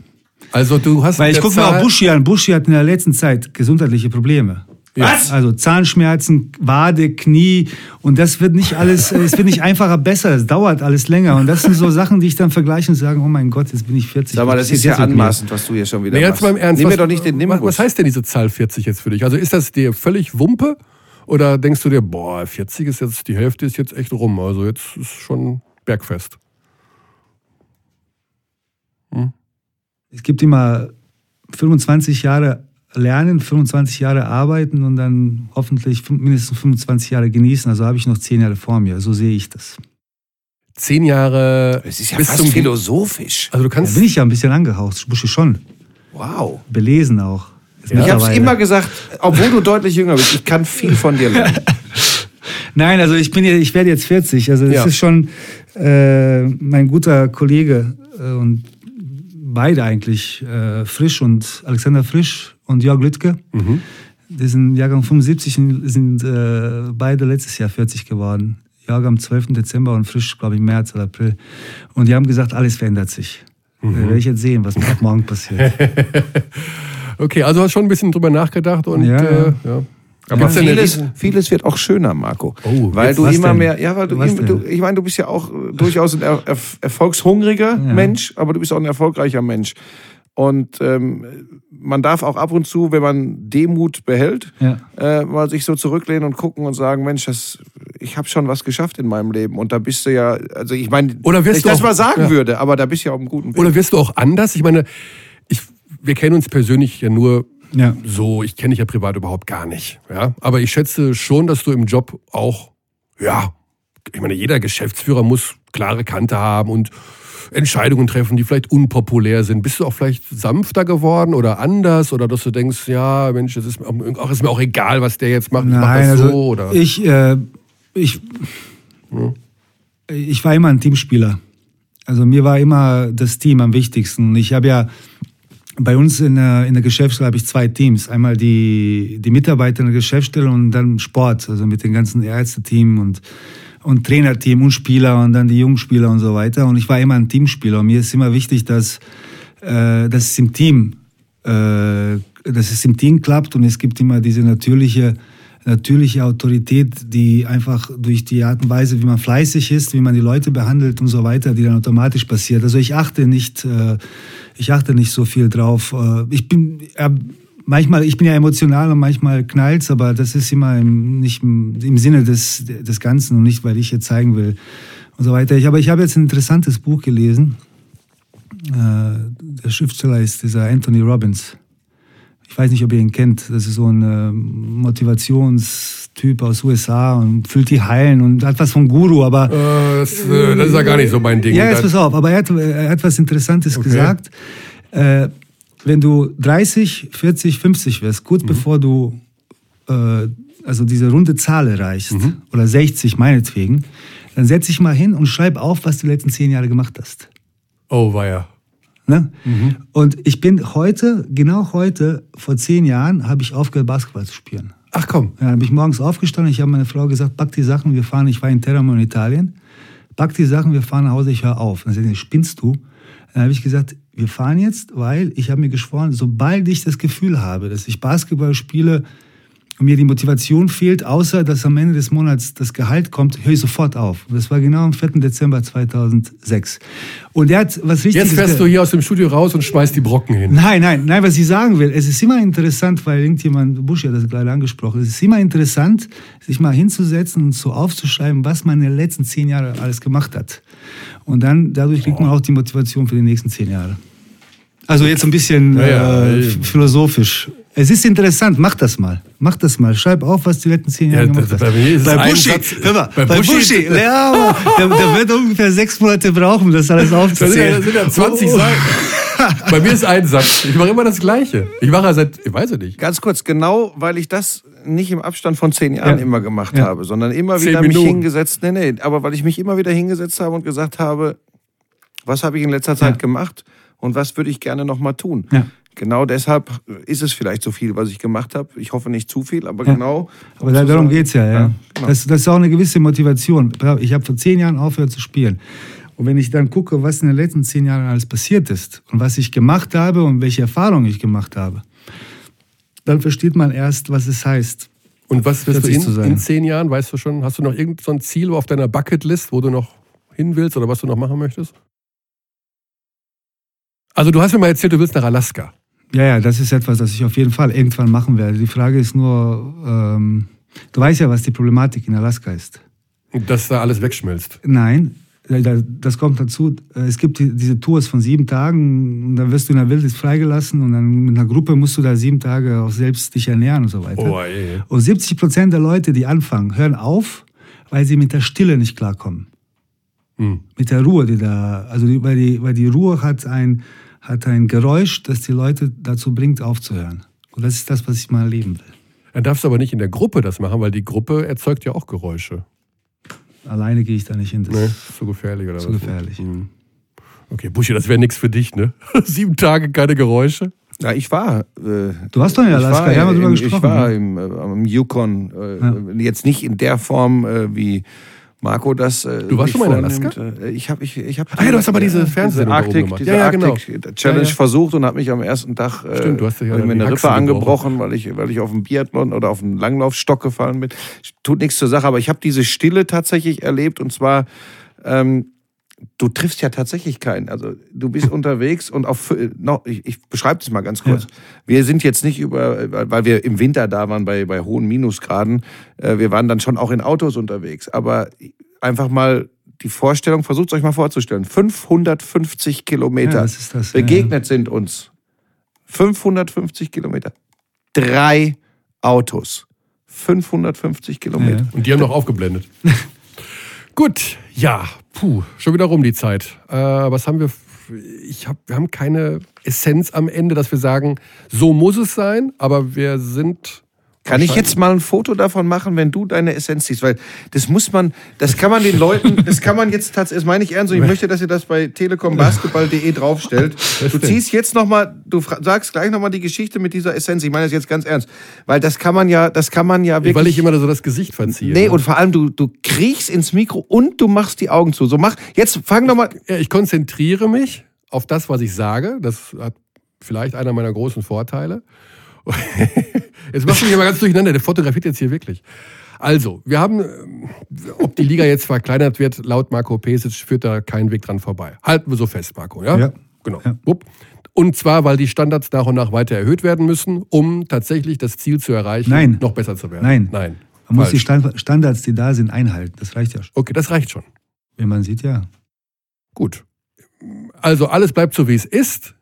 Also du hast. Weil ich gucke mal Buschi an. Buschi hat in der letzten Zeit gesundheitliche Probleme. Was? Also Zahnschmerzen, Wade, Knie und das wird nicht alles, es wird nicht einfacher besser, es dauert alles länger und das sind so Sachen, die ich dann vergleiche und sage, oh mein Gott, jetzt bin ich 40. Sag mal, das ist ja anmaßend, was du hier schon wieder nee, jetzt machst. Mal im Ernst, was, doch nicht den was, was heißt denn diese Zahl 40 jetzt für dich? Also ist das dir völlig Wumpe oder denkst du dir, boah, 40 ist jetzt, die Hälfte ist jetzt echt rum, also jetzt ist schon bergfest? Hm? Es gibt immer 25 Jahre lernen, 25 Jahre arbeiten und dann hoffentlich mindestens 25 Jahre genießen. Also habe ich noch 10 Jahre vor mir. So sehe ich das. Zehn Jahre. Das ist ja fast philosophisch. Also du kannst. Da bin ich ja ein bisschen angehaucht. Busche schon. Wow. Belesen auch. Ja. Ich habe es immer gesagt, obwohl du [LAUGHS] deutlich jünger bist, ich kann viel von dir lernen. [LAUGHS] Nein, also ich bin ja, ich werde jetzt 40. Also das ja. ist schon äh, mein guter Kollege äh, und beide eigentlich, äh, Frisch und Alexander Frisch und Jörg Lüttke. Mhm. Die sind Jahrgang 75 und sind äh, beide letztes Jahr 40 geworden. Jörg am 12. Dezember und Frisch, glaube ich, März oder April. Und die haben gesagt, alles verändert sich. Mhm. Da werde ich jetzt sehen, was ab morgen passiert. [LAUGHS] okay, also hast schon ein bisschen drüber nachgedacht und ja. Äh, ja. Aber vieles, vieles wird auch schöner, Marco. Oh, weil du immer denn? mehr, ja, weil du, du, ich meine, du bist ja auch durchaus ein er, erfolgshungriger ja. Mensch, aber du bist auch ein erfolgreicher Mensch. Und ähm, man darf auch ab und zu, wenn man Demut behält, ja. äh, mal sich so zurücklehnen und gucken und sagen, Mensch, das, ich habe schon was geschafft in meinem Leben. Und da bist du ja, also ich meine, wenn ich das auch, mal sagen ja. würde, aber da bist du ja auf einem guten Weg. Oder wirst du auch anders? Ich meine, ich, wir kennen uns persönlich ja nur ja. so, ich kenne dich ja privat überhaupt gar nicht. Ja? Aber ich schätze schon, dass du im Job auch, ja, ich meine, jeder Geschäftsführer muss klare Kante haben und Entscheidungen treffen, die vielleicht unpopulär sind. Bist du auch vielleicht sanfter geworden oder anders oder dass du denkst, ja, Mensch, es ist, auch, ist mir auch egal, was der jetzt macht. Ich Nein, mach das also so oder? Ich, äh, ich, hm? ich war immer ein Teamspieler. Also mir war immer das Team am wichtigsten. Ich habe ja bei uns in der, in der Geschäftsstelle habe ich zwei Teams. Einmal die, die Mitarbeiter in der Geschäftsstelle und dann Sport, also mit dem ganzen Ärzteteam und und Trainerteam und Spieler und dann die Jungspieler und so weiter. Und ich war immer ein Teamspieler. Und mir ist immer wichtig, dass, äh, dass es im Team, äh, dass es im Team klappt und es gibt immer diese natürliche natürliche Autorität, die einfach durch die Art und Weise, wie man fleißig ist, wie man die Leute behandelt und so weiter, die dann automatisch passiert. Also ich achte nicht, äh, ich achte nicht so viel drauf. Äh, ich bin, manchmal, ich bin ja emotional und manchmal knallt's, aber das ist immer im, nicht im, Sinne des, des Ganzen und nicht, weil ich jetzt zeigen will und so weiter. Ich, aber ich habe jetzt ein interessantes Buch gelesen. Äh, der Schriftsteller ist dieser Anthony Robbins. Ich weiß nicht, ob ihr ihn kennt. Das ist so ein äh, Motivationstyp aus USA und füllt die Heilen und hat was von Guru, aber. Äh, das, äh, das, ist ja gar nicht so mein Ding. Ja, jetzt pass auf, aber er hat, er hat was Interessantes okay. gesagt. Äh, wenn du 30, 40, 50 wirst, kurz mhm. bevor du äh, also diese runde Zahl erreichst, mhm. oder 60 meinetwegen, dann setz dich mal hin und schreib auf, was du die letzten zehn Jahre gemacht hast. Oh, war ja. Ne? Mhm. Und ich bin heute, genau heute, vor zehn Jahren, habe ich aufgehört, Basketball zu spielen. Ach komm. Dann bin ich morgens aufgestanden, ich habe meiner Frau gesagt, pack die Sachen, wir fahren, ich war in Teramo in Italien, pack die Sachen, wir fahren nach Hause, ich höre auf. Dann sagt sie, spinnst du? Dann habe ich gesagt, wir fahren jetzt, weil ich habe mir geschworen, sobald ich das Gefühl habe, dass ich Basketball spiele, und mir die Motivation fehlt, außer dass am Ende des Monats das Gehalt kommt, höre ich sofort auf. Das war genau am 4. Dezember 2006. Und er hat was richtig. Jetzt fährst du hier aus dem Studio raus und schmeißt die Brocken hin. Nein, nein, nein, was ich sagen will, es ist immer interessant, weil irgendjemand, Busch hat das gerade angesprochen, es ist immer interessant, sich mal hinzusetzen und so aufzuschreiben, was man in den letzten zehn Jahren alles gemacht hat. Und dann, dadurch kriegt man auch die Motivation für die nächsten zehn Jahre. Also jetzt ein bisschen ja, ja, äh, philosophisch. Es ist interessant, mach das mal. Mach das mal. Schreib auf, was du die letzten zehn Jahre ja, gemacht hast. Bei, bei Buschi, hör mal, bei, bei Buschi, Buschi ja, der, der, wird ungefähr sechs Monate brauchen, das alles aufzuzählen. Das sind ja, das sind ja 20 Seiten. bei mir ist ein Satz. Ich mache immer das Gleiche. Ich mache ja seit, ich weiß ja nicht. Ganz kurz, genau, weil ich das nicht im Abstand von zehn Jahren ja. immer gemacht ja. habe, sondern immer wieder mich hingesetzt, nee, nee, aber weil ich mich immer wieder hingesetzt habe und gesagt habe, was habe ich in letzter Zeit gemacht? und was würde ich gerne noch mal tun. Ja. Genau deshalb ist es vielleicht so viel, was ich gemacht habe. Ich hoffe nicht zu viel, aber ja. genau. Aber da, darum geht es ja. ja. ja genau. das, das, ist auch eine gewisse Motivation. Ich habe vor zehn Jahren aufgehört zu spielen. Und wenn ich dann gucke, was in den letzten zehn Jahren alles passiert ist und was ich gemacht habe und welche Erfahrungen ich gemacht habe, dann versteht man erst, was es heißt. Und was wirst du in, in, zehn Jahren, weißt du schon, hast du noch irgendein so Ziel auf deiner Bucketlist, wo du noch hin willst oder was du noch machen möchtest? Also du hast mir mal erzählt, du willst nach Alaska. Ja, ja, das ist etwas, das ich auf jeden Fall irgendwann machen werde. Die Frage ist nur, ähm, du weißt ja, was die Problematik in Alaska ist. Dass da alles wegschmilzt. Nein, das kommt dazu. Es gibt diese Tours von sieben Tagen und dann wirst du in der Wildnis freigelassen und dann mit einer Gruppe musst du da sieben Tage auch selbst dich ernähren und so weiter. Oh, ey. Und 70 Prozent der Leute, die anfangen, hören auf, weil sie mit der Stille nicht klarkommen. Hm. Mit der Ruhe, die da, also die, weil, die, weil die Ruhe hat ein, hat ein Geräusch, das die Leute dazu bringt, aufzuhören. Und das ist das, was ich mal erleben will. Dann darfst du aber nicht in der Gruppe das machen, weil die Gruppe erzeugt ja auch Geräusche. Alleine gehe ich da nicht hin. Das nee, ist zu gefährlich oder zu was? Zu gefährlich. Hm. Okay, Buschi, das wäre nichts für dich, ne? [LAUGHS] Sieben Tage keine Geräusche. Ja, ich war. Äh, du hast doch in Alaska, war, ja, mal drüber gesprochen. Ich war im, äh, im Yukon. Äh, ja. Jetzt nicht in der Form äh, wie Marco das. Äh, du warst schon mal in Alaska? Äh, ich habe, ich, ich habe. Ah ja, du hast aber diese Fernsehsendung Arctic, gemacht. Diese ja, ja, genau. Challenge ja, ja. versucht und habe mich am ersten Tag äh, Stimmt, du hast ja mir eine Rippe angebrochen, weil ich, weil ich auf dem Biathlon oder auf dem Langlaufstock gefallen bin. Tut nichts zur Sache, aber ich habe diese Stille tatsächlich erlebt und zwar ähm, du triffst ja tatsächlich keinen. Also du bist [LAUGHS] unterwegs und auf noch, ich, ich beschreibe das mal ganz kurz. Ja. Wir sind jetzt nicht über, weil wir im Winter da waren bei, bei hohen Minusgraden, äh, wir waren dann schon auch in Autos unterwegs. Aber einfach mal die Vorstellung, versucht euch mal vorzustellen, 550 Kilometer ja, das, begegnet ja. sind uns. 550 Kilometer. Drei Autos. 550 Kilometer. Und die haben noch aufgeblendet. [LAUGHS] Gut, ja, puh, schon wieder rum die Zeit. Äh, was haben wir? Ich hab, wir haben keine Essenz am Ende, dass wir sagen, so muss es sein, aber wir sind kann ich jetzt mal ein Foto davon machen, wenn du deine Essenz siehst? Weil das muss man, das kann man den Leuten, [LAUGHS] das kann man jetzt tatsächlich, das meine ich ernst, und ich möchte, dass ihr das bei telekombasketball.de draufstellt. Du ziehst jetzt nochmal, du sagst gleich nochmal die Geschichte mit dieser Essenz. Ich meine das jetzt ganz ernst. Weil das kann man ja, das kann man ja wirklich. Weil ich immer so das Gesicht verziehe. Nee, ne? und vor allem du, du kriechst ins Mikro und du machst die Augen zu. So mach, jetzt fang nochmal. Ja, ich konzentriere mich auf das, was ich sage. Das hat vielleicht einer meiner großen Vorteile. [LAUGHS] jetzt machst du mich aber ganz durcheinander. Der fotografiert jetzt hier wirklich. Also, wir haben, äh, ob die Liga jetzt verkleinert wird, laut Marco Pesic führt da kein Weg dran vorbei. Halten wir so fest, Marco, ja? Ja. Genau. Ja. Und zwar, weil die Standards nach und nach weiter erhöht werden müssen, um tatsächlich das Ziel zu erreichen, Nein. noch besser zu werden. Nein. Nein. Man muss die Standards, die da sind, einhalten. Das reicht ja schon. Okay, das reicht schon. Wie man sieht, ja. Gut. Also alles bleibt so, wie es ist.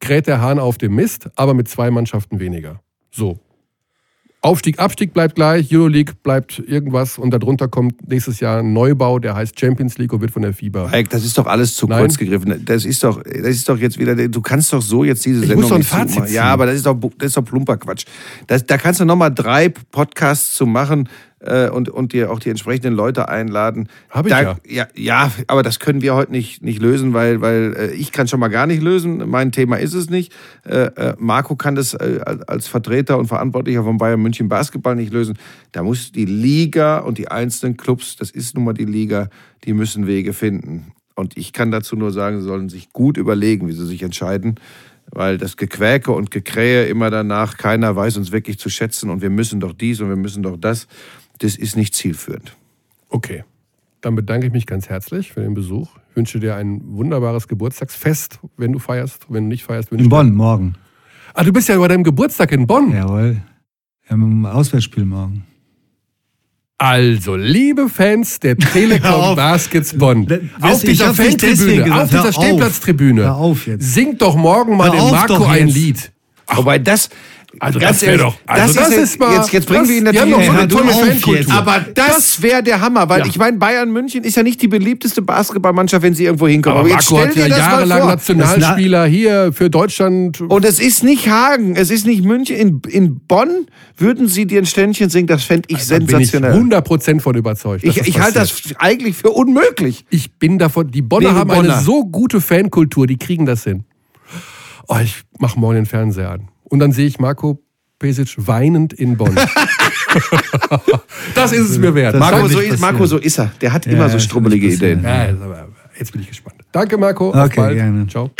Kräht der Hahn auf dem Mist, aber mit zwei Mannschaften weniger. So. Aufstieg, Abstieg bleibt gleich, Euroleague bleibt irgendwas und darunter kommt nächstes Jahr ein Neubau, der heißt Champions League und wird von der FIBA. Mike, das ist doch alles zu Nein. kurz gegriffen. Das ist doch, das ist doch jetzt wieder, du kannst doch so jetzt diese ich Sendung muss doch ein Fazit ziehen. Ja, aber das ist doch, das ist doch plumper Quatsch. Das, da kannst du nochmal drei Podcasts zu machen, äh, und, und dir auch die entsprechenden Leute einladen. Habe ich da, ja. ja. Ja, aber das können wir heute nicht, nicht lösen, weil, weil äh, ich kann schon mal gar nicht lösen. Mein Thema ist es nicht. Äh, äh Marco kann das äh, als Vertreter und Verantwortlicher von Bayern München Basketball nicht lösen. Da muss die Liga und die einzelnen Clubs, das ist nun mal die Liga, die müssen Wege finden. Und ich kann dazu nur sagen, sie sollen sich gut überlegen, wie sie sich entscheiden weil das Gequäke und Gekrähe immer danach, keiner weiß uns wirklich zu schätzen und wir müssen doch dies und wir müssen doch das das ist nicht zielführend. Okay. Dann bedanke ich mich ganz herzlich für den Besuch. Ich wünsche dir ein wunderbares Geburtstagsfest, wenn du feierst. Wenn du nicht feierst, wünsche In Bonn, morgen. Ah, du bist ja bei deinem Geburtstag in Bonn. Jawohl. Wir haben ein Auswärtsspiel morgen. Also, liebe Fans der [LAUGHS] Telekom Baskets Bonn, auf dieser Fantribüne, auf dieser Stehplatztribüne, singt doch morgen mal dem Marco ein Lied. Ach, Wobei das, also Ganz das wäre doch. Also das, das, ist, mal, jetzt, jetzt bringen wir ihn natürlich. Ja, eine tolle Fankultur. Aber das wäre der Hammer, weil ja. ich meine, Bayern München ist ja nicht die beliebteste Basketballmannschaft, wenn sie irgendwo hinkommen. Aber, Aber Marco hat ja jahrelang Nationalspieler hier für Deutschland. Und es ist nicht Hagen, es ist nicht München. In, in Bonn würden sie dir ein Ständchen singen, das fände ich also sensationell. Bin ich 100% von überzeugt. Ich, ich halte das eigentlich für unmöglich. Ich bin davon, die Bonner Wegen haben Bonner. eine so gute Fankultur, die kriegen das hin. Oh, ich mache morgen den Fernseher an. Und dann sehe ich Marco Pesic weinend in Bonn. [LAUGHS] das ist es mir wert. Marco so, ist, Marco so, ist, er. Der hat ja, immer so strummelige Ideen. Ja, jetzt bin ich gespannt. Danke, Marco. Okay, Auf bald. Gerne. Ciao.